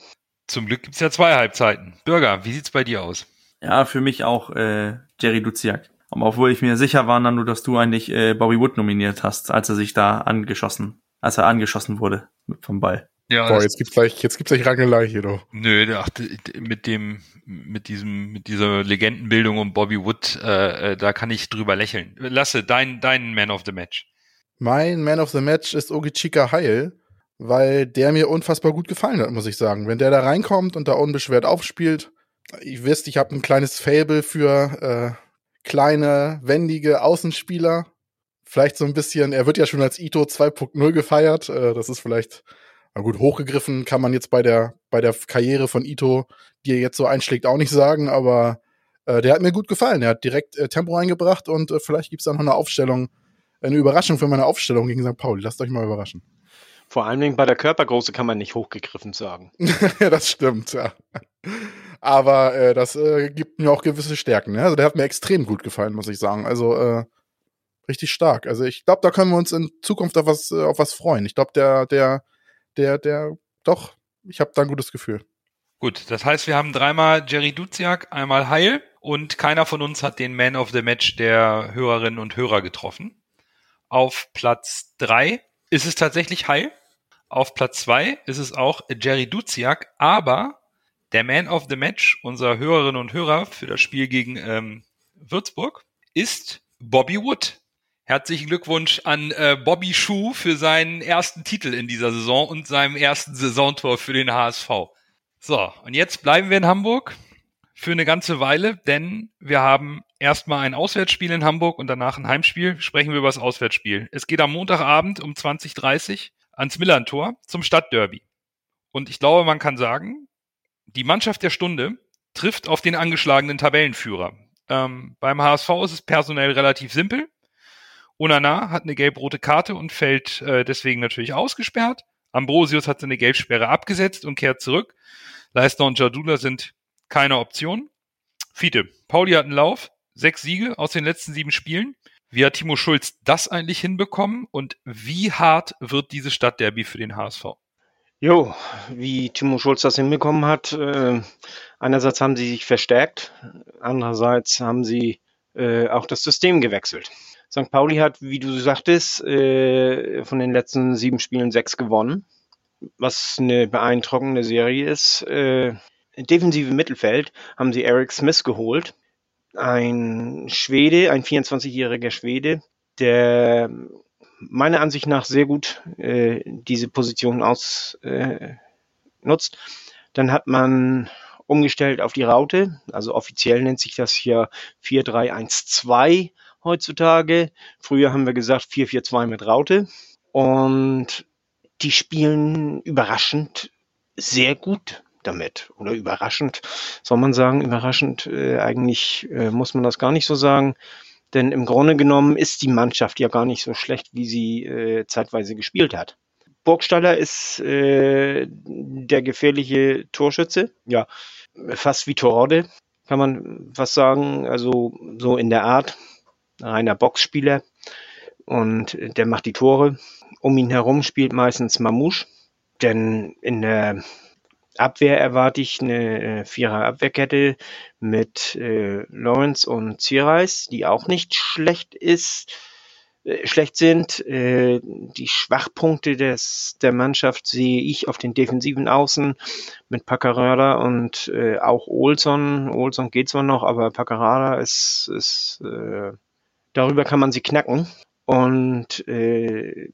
Zum Glück gibt es ja zwei Halbzeiten. Bürger, wie sieht's bei dir aus? Ja, für mich auch äh, Jerry Duziak. Aber obwohl ich mir sicher war, Nando, dass du eigentlich äh, Bobby Wood nominiert hast, als er sich da angeschossen, als er angeschossen wurde vom Ball. Ja, Boah, jetzt gibt's gleich, jetzt gibt's gleich Rangelei hier doch. Nö, ach, mit dem, mit diesem, mit dieser Legendenbildung um Bobby Wood, äh, äh, da kann ich drüber lächeln. Lasse, dein, dein Man of the Match. Mein Man of the Match ist Ogichika Heil, weil der mir unfassbar gut gefallen hat, muss ich sagen. Wenn der da reinkommt und da unbeschwert aufspielt, ich wisst, ich habe ein kleines Fable für äh, kleine, wendige Außenspieler. Vielleicht so ein bisschen, er wird ja schon als Ito 2.0 gefeiert. Äh, das ist vielleicht na gut, hochgegriffen kann man jetzt bei der, bei der Karriere von Ito, die er jetzt so einschlägt, auch nicht sagen, aber äh, der hat mir gut gefallen. Er hat direkt äh, Tempo reingebracht und äh, vielleicht gibt's dann noch eine Aufstellung, eine Überraschung für meine Aufstellung gegen St. Pauli. Lasst euch mal überraschen. Vor allen Dingen bei der Körpergröße kann man nicht hochgegriffen sagen. *laughs* ja, das stimmt, ja. Aber äh, das äh, gibt mir auch gewisse Stärken. Ne? Also der hat mir extrem gut gefallen, muss ich sagen. Also äh, richtig stark. Also ich glaube, da können wir uns in Zukunft auf was, äh, auf was freuen. Ich glaube, der, der, der, der, doch, ich habe da ein gutes Gefühl. Gut, das heißt, wir haben dreimal Jerry Duziak, einmal Heil und keiner von uns hat den Man of the Match der Hörerinnen und Hörer getroffen. Auf Platz drei ist es tatsächlich Heil. Auf Platz zwei ist es auch Jerry Duziak, aber der Man of the Match unserer Hörerinnen und Hörer für das Spiel gegen ähm, Würzburg ist Bobby Wood. Herzlichen Glückwunsch an äh, Bobby Schuh für seinen ersten Titel in dieser Saison und seinem ersten Saisontor für den HSV. So, und jetzt bleiben wir in Hamburg für eine ganze Weile, denn wir haben erstmal ein Auswärtsspiel in Hamburg und danach ein Heimspiel. Sprechen wir über das Auswärtsspiel. Es geht am Montagabend um 20.30 ans Millantor zum Stadtderby. Und ich glaube, man kann sagen, die Mannschaft der Stunde trifft auf den angeschlagenen Tabellenführer. Ähm, beim HSV ist es personell relativ simpel. Onana hat eine gelb-rote Karte und fällt äh, deswegen natürlich ausgesperrt. Ambrosius hat seine Gelbsperre abgesetzt und kehrt zurück. Leistner und Jadula sind keine Option. Fiete, Pauli hat einen Lauf, sechs Siege aus den letzten sieben Spielen. Wie hat Timo Schulz das eigentlich hinbekommen und wie hart wird diese Stadtderby für den HSV? Jo, wie Timo Schulz das hinbekommen hat, äh, einerseits haben sie sich verstärkt, andererseits haben sie äh, auch das System gewechselt. St. Pauli hat, wie du sagtest, äh, von den letzten sieben Spielen sechs gewonnen, was eine beeindruckende Serie ist. Äh, defensive Mittelfeld haben sie Eric Smith geholt, ein Schwede, ein 24-jähriger Schwede, der meiner Ansicht nach sehr gut äh, diese Position ausnutzt. Äh, Dann hat man umgestellt auf die Raute, also offiziell nennt sich das hier 4-3-1-2 heutzutage. Früher haben wir gesagt 4-4-2 mit Raute. Und die spielen überraschend sehr gut damit. Oder überraschend, soll man sagen, überraschend, äh, eigentlich äh, muss man das gar nicht so sagen. Denn im Grunde genommen ist die Mannschaft ja gar nicht so schlecht, wie sie äh, zeitweise gespielt hat. Burgstaller ist äh, der gefährliche Torschütze. Ja, fast wie Torode, kann man was sagen. Also so in der Art reiner Boxspieler und der macht die Tore. Um ihn herum spielt meistens Mamouche, denn in der Abwehr erwarte ich eine äh, Vierer Abwehrkette mit äh, Lawrence und Zireis, die auch nicht schlecht ist, äh, schlecht sind. Äh, die Schwachpunkte des, der Mannschaft sehe ich auf den defensiven Außen mit Paccarada und äh, auch Olson. Olson geht zwar noch, aber Paccarada ist, ist äh, Darüber kann man sie knacken. Und äh,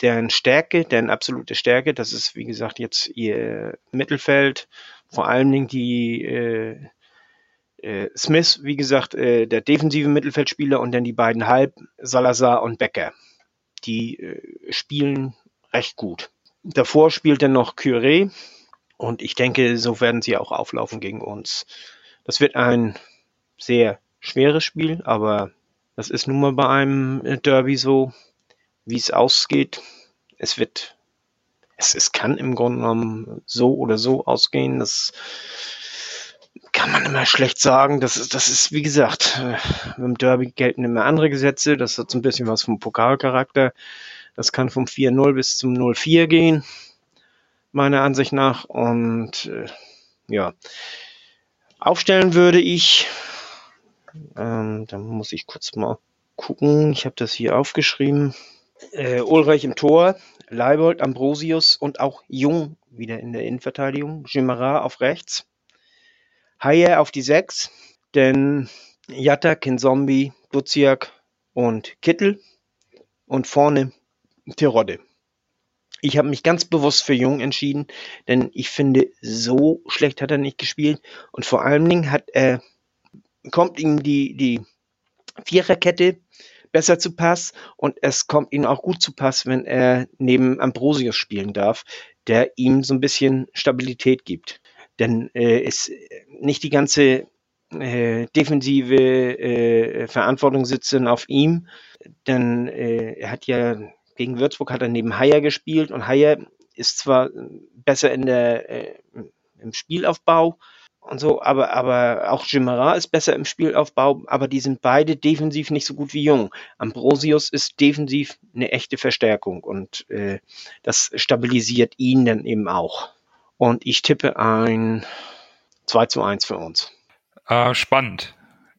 deren Stärke, deren absolute Stärke, das ist wie gesagt jetzt ihr Mittelfeld, vor allen Dingen die äh, äh, Smith, wie gesagt, äh, der defensive Mittelfeldspieler und dann die beiden Halb, Salazar und Becker. Die äh, spielen recht gut. Davor spielt dann noch Curé und ich denke, so werden sie auch auflaufen gegen uns. Das wird ein sehr schweres Spiel, aber das ist nun mal bei einem äh, Derby so, wie es ausgeht. Es wird, es, es kann im Grunde genommen so oder so ausgehen. Das kann man immer schlecht sagen. Das ist, das ist, wie gesagt, äh, beim Derby gelten immer andere Gesetze. Das hat so ein bisschen was vom Pokalcharakter. Das kann vom 4-0 bis zum 0-4 gehen, meiner Ansicht nach. Und äh, ja, aufstellen würde ich ähm, da muss ich kurz mal gucken. Ich habe das hier aufgeschrieben. Äh, Ulreich im Tor, Leibold, Ambrosius und auch Jung wieder in der Innenverteidigung. Jimarat auf rechts. Hayer auf die 6, denn Jatta, Kinzombie, Duziak und Kittel. Und vorne Terodde. Ich habe mich ganz bewusst für Jung entschieden, denn ich finde, so schlecht hat er nicht gespielt. Und vor allen Dingen hat er kommt ihm die, die Viererkette besser zu Pass und es kommt ihm auch gut zu Pass, wenn er neben Ambrosius spielen darf, der ihm so ein bisschen Stabilität gibt. Denn äh, ist nicht die ganze äh, defensive äh, Verantwortung sitzen auf ihm, denn äh, er hat ja gegen Würzburg hat er neben Haier gespielt und Haier ist zwar besser in der äh, im Spielaufbau, und so, aber, aber auch Jimara ist besser im Spielaufbau, aber die sind beide defensiv nicht so gut wie Jung. Ambrosius ist defensiv eine echte Verstärkung und äh, das stabilisiert ihn dann eben auch. Und ich tippe ein 2 zu 1 für uns. Äh, spannend.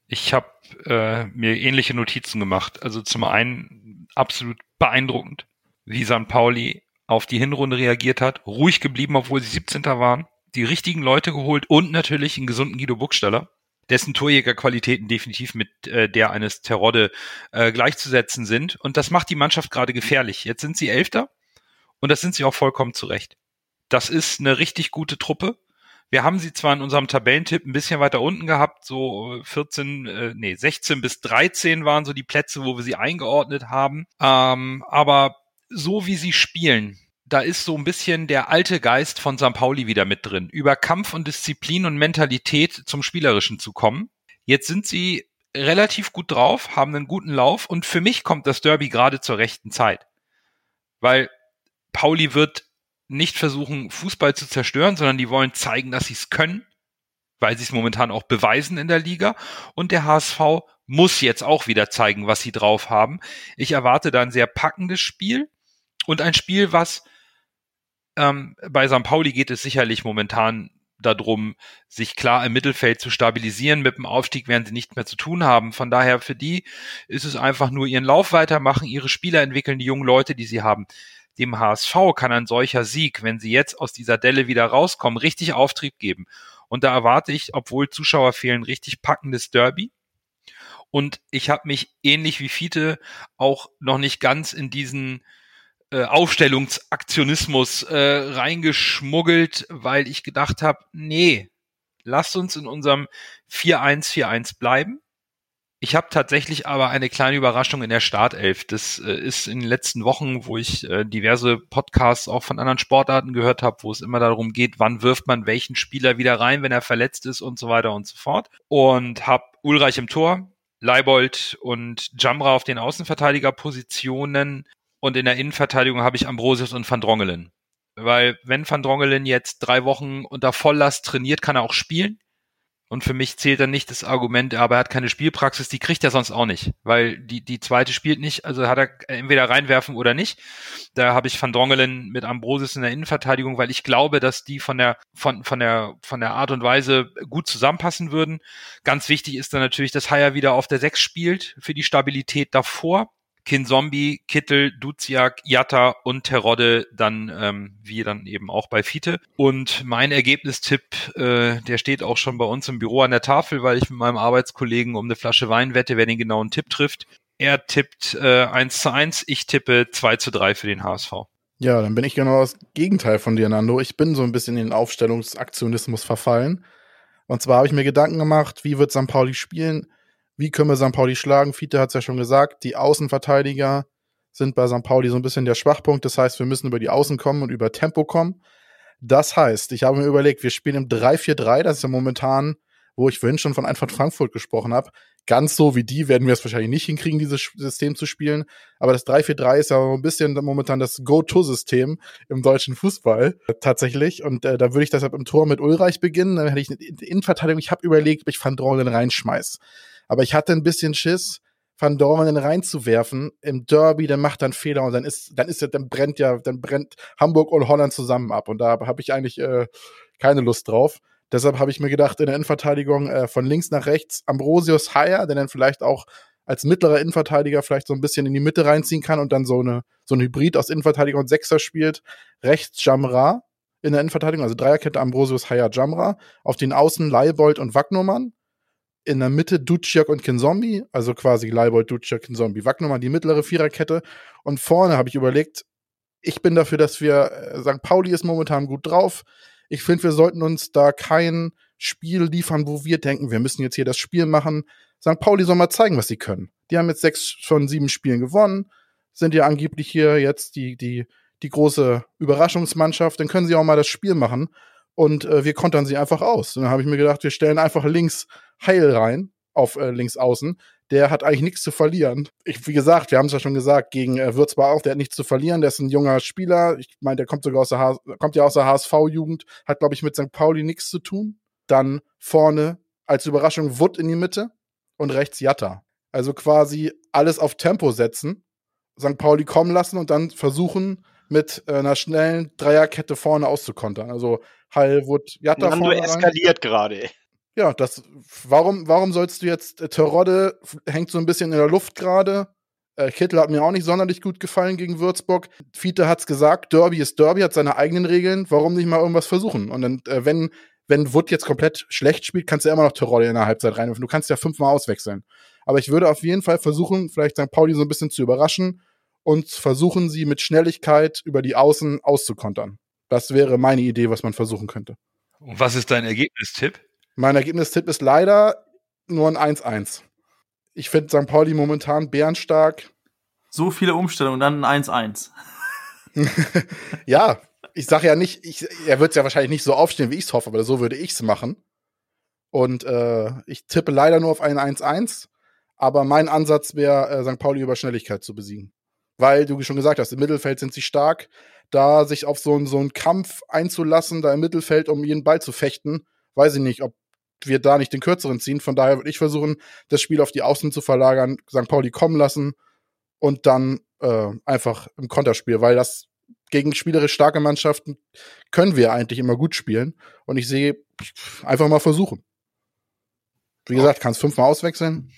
Ich habe äh, mir ähnliche Notizen gemacht. Also zum einen absolut beeindruckend, wie St. Pauli auf die Hinrunde reagiert hat, ruhig geblieben, obwohl sie 17. waren die richtigen Leute geholt und natürlich einen gesunden Guido Buchstaller, dessen Torjägerqualitäten definitiv mit äh, der eines Terodde äh, gleichzusetzen sind. Und das macht die Mannschaft gerade gefährlich. Jetzt sind sie Elfter und das sind sie auch vollkommen zurecht. Das ist eine richtig gute Truppe. Wir haben sie zwar in unserem Tabellentipp ein bisschen weiter unten gehabt, so 14, äh, nee, 16 bis 13 waren so die Plätze, wo wir sie eingeordnet haben. Ähm, aber so wie sie spielen, da ist so ein bisschen der alte Geist von St. Pauli wieder mit drin, über Kampf und Disziplin und Mentalität zum Spielerischen zu kommen. Jetzt sind sie relativ gut drauf, haben einen guten Lauf und für mich kommt das Derby gerade zur rechten Zeit. Weil Pauli wird nicht versuchen, Fußball zu zerstören, sondern die wollen zeigen, dass sie es können, weil sie es momentan auch beweisen in der Liga. Und der HSV muss jetzt auch wieder zeigen, was sie drauf haben. Ich erwarte da ein sehr packendes Spiel und ein Spiel, was ähm, bei St. Pauli geht es sicherlich momentan darum, sich klar im Mittelfeld zu stabilisieren. Mit dem Aufstieg werden sie nichts mehr zu tun haben. Von daher für die ist es einfach nur ihren Lauf weitermachen, ihre Spieler entwickeln, die jungen Leute, die sie haben. Dem HSV kann ein solcher Sieg, wenn sie jetzt aus dieser Delle wieder rauskommen, richtig Auftrieb geben. Und da erwarte ich, obwohl Zuschauer fehlen, richtig packendes Derby. Und ich habe mich ähnlich wie Fiete auch noch nicht ganz in diesen äh, Aufstellungsaktionismus äh, reingeschmuggelt, weil ich gedacht habe, nee, lasst uns in unserem 4-1-4-1 bleiben. Ich habe tatsächlich aber eine kleine Überraschung in der Startelf. Das äh, ist in den letzten Wochen, wo ich äh, diverse Podcasts auch von anderen Sportarten gehört habe, wo es immer darum geht, wann wirft man welchen Spieler wieder rein, wenn er verletzt ist und so weiter und so fort. Und habe Ulreich im Tor, Leibold und Jamra auf den Außenverteidigerpositionen und in der Innenverteidigung habe ich Ambrosius und Van Drongelen. Weil wenn Van Drongelen jetzt drei Wochen unter Volllast trainiert, kann er auch spielen. Und für mich zählt dann nicht das Argument, aber er hat keine Spielpraxis, die kriegt er sonst auch nicht, weil die, die zweite spielt nicht, also hat er entweder reinwerfen oder nicht. Da habe ich Van Drongelen mit Ambrosius in der Innenverteidigung, weil ich glaube, dass die von der, von, von der, von der Art und Weise gut zusammenpassen würden. Ganz wichtig ist dann natürlich, dass Haya wieder auf der Sechs spielt für die Stabilität davor. Kinzombie, Kittel, Duziak, Jatta und Terodde dann ähm, wie dann eben auch bei Fiete. Und mein Ergebnistipp, äh, der steht auch schon bei uns im Büro an der Tafel, weil ich mit meinem Arbeitskollegen um eine Flasche Wein wette, wer den genauen Tipp trifft. Er tippt äh, 1 zu 1, ich tippe 2 zu 3 für den HSV. Ja, dann bin ich genau das Gegenteil von dir, Nando. Ich bin so ein bisschen in den Aufstellungsaktionismus verfallen. Und zwar habe ich mir Gedanken gemacht, wie wird St. Pauli spielen? Wie können wir St. Pauli schlagen? Fiete hat es ja schon gesagt, die Außenverteidiger sind bei St. Pauli so ein bisschen der Schwachpunkt. Das heißt, wir müssen über die Außen kommen und über Tempo kommen. Das heißt, ich habe mir überlegt, wir spielen im 3-4-3, das ist ja momentan, wo ich vorhin schon von Eintracht Frankfurt gesprochen habe. Ganz so wie die werden wir es wahrscheinlich nicht hinkriegen, dieses System zu spielen. Aber das 3-4-3 ist ja ein bisschen momentan das Go-To-System im deutschen Fußball tatsächlich. Und äh, da würde ich deshalb im Tor mit Ulreich beginnen. Dann hätte ich eine Innenverteidigung. Ich habe überlegt, ob ich Van Dorlen reinschmeiß. Aber ich hatte ein bisschen Schiss, Van Dornen reinzuwerfen im Derby, dann macht einen Fehler und dann ist, dann ist, dann brennt ja, dann brennt Hamburg und Holland zusammen ab. Und da habe ich eigentlich äh, keine Lust drauf. Deshalb habe ich mir gedacht, in der Innenverteidigung äh, von links nach rechts Ambrosius Haier, der dann vielleicht auch als mittlerer Innenverteidiger vielleicht so ein bisschen in die Mitte reinziehen kann und dann so eine so ein Hybrid aus Innenverteidiger und Sechser spielt. Rechts Jamra in der Innenverteidigung, also Dreierkette Ambrosius Haier Jamra. Auf den Außen Leibold und Wagnumann in der Mitte Duciak und Kinzombie, also quasi Leibold, Duciak, Kinzombie. Wagnumann die mittlere Viererkette. Und vorne habe ich überlegt, ich bin dafür, dass wir, äh, St. Pauli ist momentan gut drauf. Ich finde, wir sollten uns da kein Spiel liefern, wo wir denken, wir müssen jetzt hier das Spiel machen. St. Pauli soll mal zeigen, was sie können. Die haben jetzt sechs von sieben Spielen gewonnen, sind ja angeblich hier jetzt die, die, die große Überraschungsmannschaft. Dann können sie auch mal das Spiel machen und äh, wir kontern sie einfach aus. Und dann habe ich mir gedacht, wir stellen einfach links Heil rein auf äh, links außen. Der hat eigentlich nichts zu verlieren. Ich, wie gesagt, wir haben es ja schon gesagt, gegen äh, Würzbar auch, der hat nichts zu verlieren. Der ist ein junger Spieler. Ich meine, der kommt sogar aus der, H kommt ja aus der HSV-Jugend, hat, glaube ich, mit St. Pauli nichts zu tun. dann vorne als Überraschung Wood in die Mitte und rechts Jatta. Also quasi alles auf Tempo setzen, St. Pauli kommen lassen und dann versuchen, mit äh, einer schnellen Dreierkette vorne auszukontern. Also Hall, Wood, Jatta Nando eskaliert gerade. Ja, das, warum, warum sollst du jetzt, äh, Terodde hängt so ein bisschen in der Luft gerade. Äh, Kittel hat mir auch nicht sonderlich gut gefallen gegen Würzburg. Fiete hat's gesagt, Derby ist Derby, hat seine eigenen Regeln. Warum nicht mal irgendwas versuchen? Und dann, äh, wenn, wenn Wood jetzt komplett schlecht spielt, kannst du ja immer noch Terodde in der Halbzeit reinwerfen. Du kannst ja fünfmal auswechseln. Aber ich würde auf jeden Fall versuchen, vielleicht St. Pauli so ein bisschen zu überraschen und versuchen, sie mit Schnelligkeit über die Außen auszukontern. Das wäre meine Idee, was man versuchen könnte. Und was ist dein Ergebnistipp? Mein Ergebnistipp ist leider nur ein 1-1. Ich finde St. Pauli momentan bärenstark. So viele Umstellungen, dann ein 1-1. *laughs* Ja, ich sage ja nicht, ich, er wird ja wahrscheinlich nicht so aufstehen, wie ich es hoffe, aber so würde ich es machen. Und äh, ich tippe leider nur auf ein 1-1. Aber mein Ansatz wäre, äh, St. Pauli über Schnelligkeit zu besiegen. Weil du schon gesagt hast, im Mittelfeld sind sie stark. Da sich auf so, einen- so einen Kampf einzulassen, da im Mittelfeld um jeden Ball zu fechten, weiß ich nicht, ob wir da nicht den kürzeren ziehen. Von daher würde ich versuchen, das Spiel auf die Außen zu verlagern, St. Pauli kommen lassen und dann äh, einfach im Konterspiel, weil das gegen spielerisch starke Mannschaften können wir eigentlich immer gut spielen. Und ich sehe, einfach mal versuchen. Wie gesagt, kannst fünfmal auswechseln.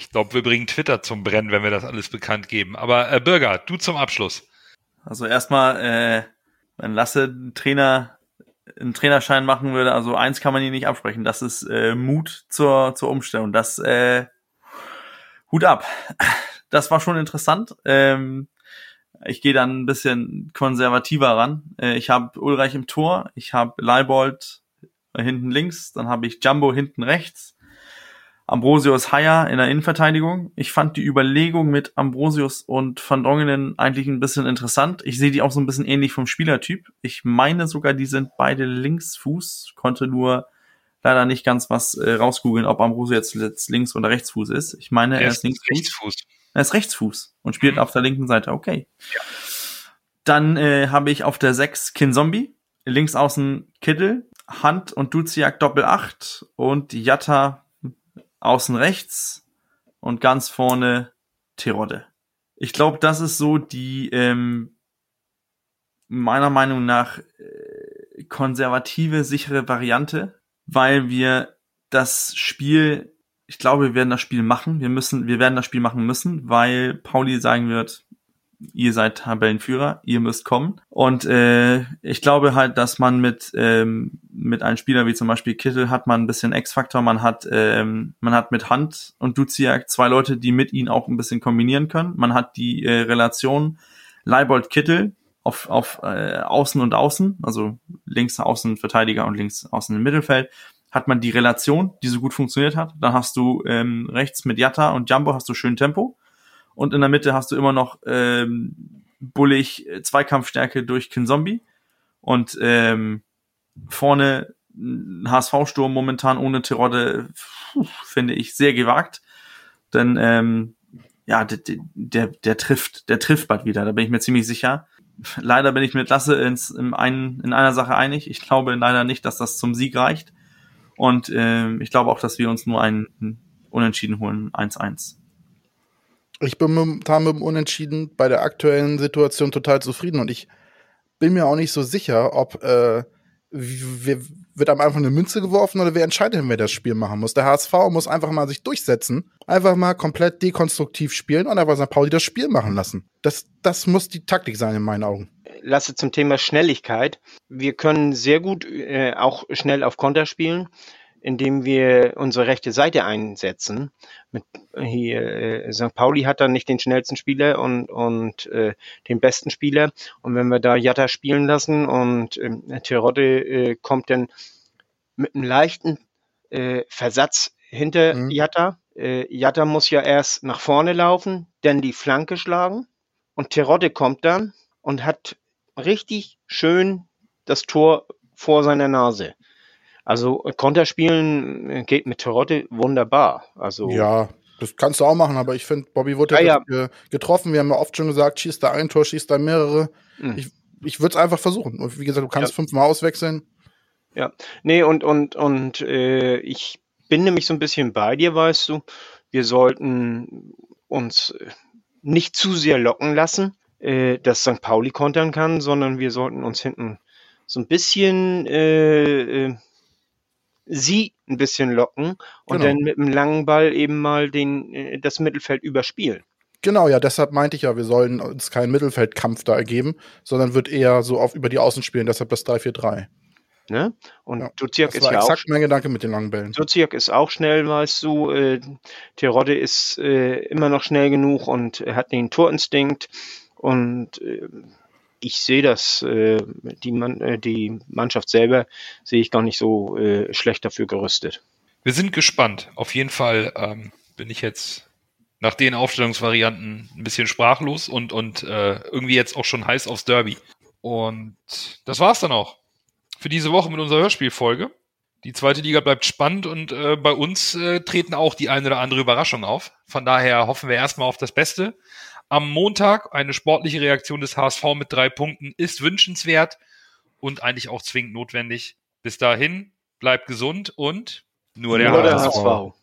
Ich glaube, wir bringen Twitter zum Brennen, wenn wir das alles bekannt geben. Aber äh, Bürger, du zum Abschluss. Also erstmal, äh, wenn Lasse einen Trainer, einen Trainerschein machen würde, also eins kann man ihm nicht absprechen, das ist äh, Mut zur, zur Umstellung. Das äh, Hut ab. Das war schon interessant. Ähm, ich gehe dann ein bisschen konservativer ran. Äh, ich habe Ulreich im Tor, ich habe Leibold hinten links, dann habe ich Jumbo hinten rechts. Ambrosius Haier in der Innenverteidigung. Ich fand die Überlegung mit Ambrosius und Van Dongenen eigentlich ein bisschen interessant. Ich sehe die auch so ein bisschen ähnlich vom Spielertyp. Ich meine sogar, die sind beide Linksfuß, konnte nur leider nicht ganz was äh, rausgoogeln, ob Ambrosius jetzt, jetzt Links- oder Rechtsfuß ist. Ich meine, er, ist Linksfuß. Rechtsfuß. Er ist Rechtsfuß und spielt Mhm. auf der linken Seite. Okay. Dann äh, habe ich auf der 6 Kinzombie, links außen Kittel, Hand und Duziak Doppel 8 und Jatta außen rechts und ganz vorne Terodde. Ich glaube, das ist so die ähm, meiner Meinung nach äh, konservative, sichere Variante, weil wir das Spiel, ich glaube, wir werden das Spiel machen. Wir müssen, wir werden das Spiel machen müssen, weil Pauli sagen wird, ihr seid Tabellenführer, ihr müsst kommen. Und äh, ich glaube halt, dass man mit ähm, mit einem Spieler wie zum Beispiel Kittel hat man ein bisschen X-Faktor, man hat ähm, man hat mit Hand und Duziak zwei Leute, die mit ihnen auch ein bisschen kombinieren können. Man hat die äh, Relation Leibold Kittel auf auf äh, Außen und Außen, also links Außen Verteidiger und links Außen im Mittelfeld hat man die Relation, die so gut funktioniert hat. Dann hast du ähm, rechts mit Jatta und Jumbo hast du schön Tempo. Und in der Mitte hast du immer noch ähm, bullig äh, Zweikampfstärke durch Kinzombie. Und ähm, vorne HSV-Sturm momentan ohne Terodde, puh, finde ich, sehr gewagt. Denn ähm, ja, der, der, der trifft, der trifft bald wieder, da bin ich mir ziemlich sicher. Leider bin ich mit Lasse ins, in, einen, in einer Sache einig. Ich glaube leider nicht, dass das zum Sieg reicht. Und ähm, ich glaube auch, dass wir uns nur einen Unentschieden holen, 1-1. Ich bin momentan mit dem Unentschieden bei der aktuellen Situation total zufrieden und ich bin mir auch nicht so sicher, ob äh, wir, wird am Anfang eine Münze geworfen oder wer entscheidet, wer das Spiel machen muss. Der HSV muss einfach mal sich durchsetzen, einfach mal komplett dekonstruktiv spielen und einfach St. Pauli das Spiel machen lassen. Das, das muss die Taktik sein in meinen Augen. Lasse zum Thema Schnelligkeit. Wir können sehr gut äh, auch schnell auf Konter spielen, indem wir unsere rechte Seite einsetzen. Mit hier äh, St. Pauli hat dann nicht den schnellsten Spieler und und äh, den besten Spieler. Und wenn wir da Jatta spielen lassen und ähm, Terodde äh, kommt dann mit einem leichten äh, Versatz hinter Mhm. Jatta. Äh, Jatta muss ja erst nach vorne laufen, dann die Flanke schlagen und Terodde kommt dann und hat richtig schön das Tor vor seiner Nase. Also äh, Konterspielen äh, geht mit Terodde wunderbar. Also Ja, das kannst du auch machen, aber ich finde, Bobby wurde Ja, ja, ge- getroffen. Wir haben ja oft schon gesagt, schießt da ein Tor, schießt da mehrere. mh. Ich, ich würde es einfach versuchen. Und wie gesagt, du kannst fünfmal auswechseln. Ja, nee, und, und, und äh, ich bin nämlich so ein bisschen bei dir, weißt du. Wir sollten uns nicht zu sehr locken lassen, äh, dass St. Pauli kontern kann, sondern wir sollten uns hinten so ein bisschen äh, äh, sie ein bisschen locken und Genau. dann mit einem langen Ball eben mal den, äh, das Mittelfeld überspielen. Genau, ja, deshalb meinte ich ja, wir sollen uns keinen Mittelfeldkampf da ergeben, sondern wird eher so auf über die Außen spielen, deshalb das 3-4-3. Ne? Und Ja, Duziak ist war ja auch exakt mein Gedanke mit den langen Bällen. Duziak ist auch schnell, weißt du. Äh, Terodde ist äh, immer noch schnell genug und er hat den Torinstinkt. Und äh, ich sehe das, äh, die, Mann, äh, die Mannschaft selber sehe ich gar nicht so äh, schlecht dafür gerüstet. Wir sind gespannt. Auf jeden Fall ähm, bin ich jetzt nach den Aufstellungsvarianten ein bisschen sprachlos und, und äh, irgendwie jetzt auch schon heiß aufs Derby. Und das war's dann auch für diese Woche mit unserer Hörspielfolge. Die zweite Liga bleibt spannend und äh, bei uns äh, treten auch die eine oder andere Überraschung auf. Von daher hoffen wir erstmal auf das Beste. Am Montag eine sportliche Reaktion des HSV mit drei Punkten ist wünschenswert und eigentlich auch zwingend notwendig. Bis dahin, bleibt gesund und nur der Nur der HSV. HSV.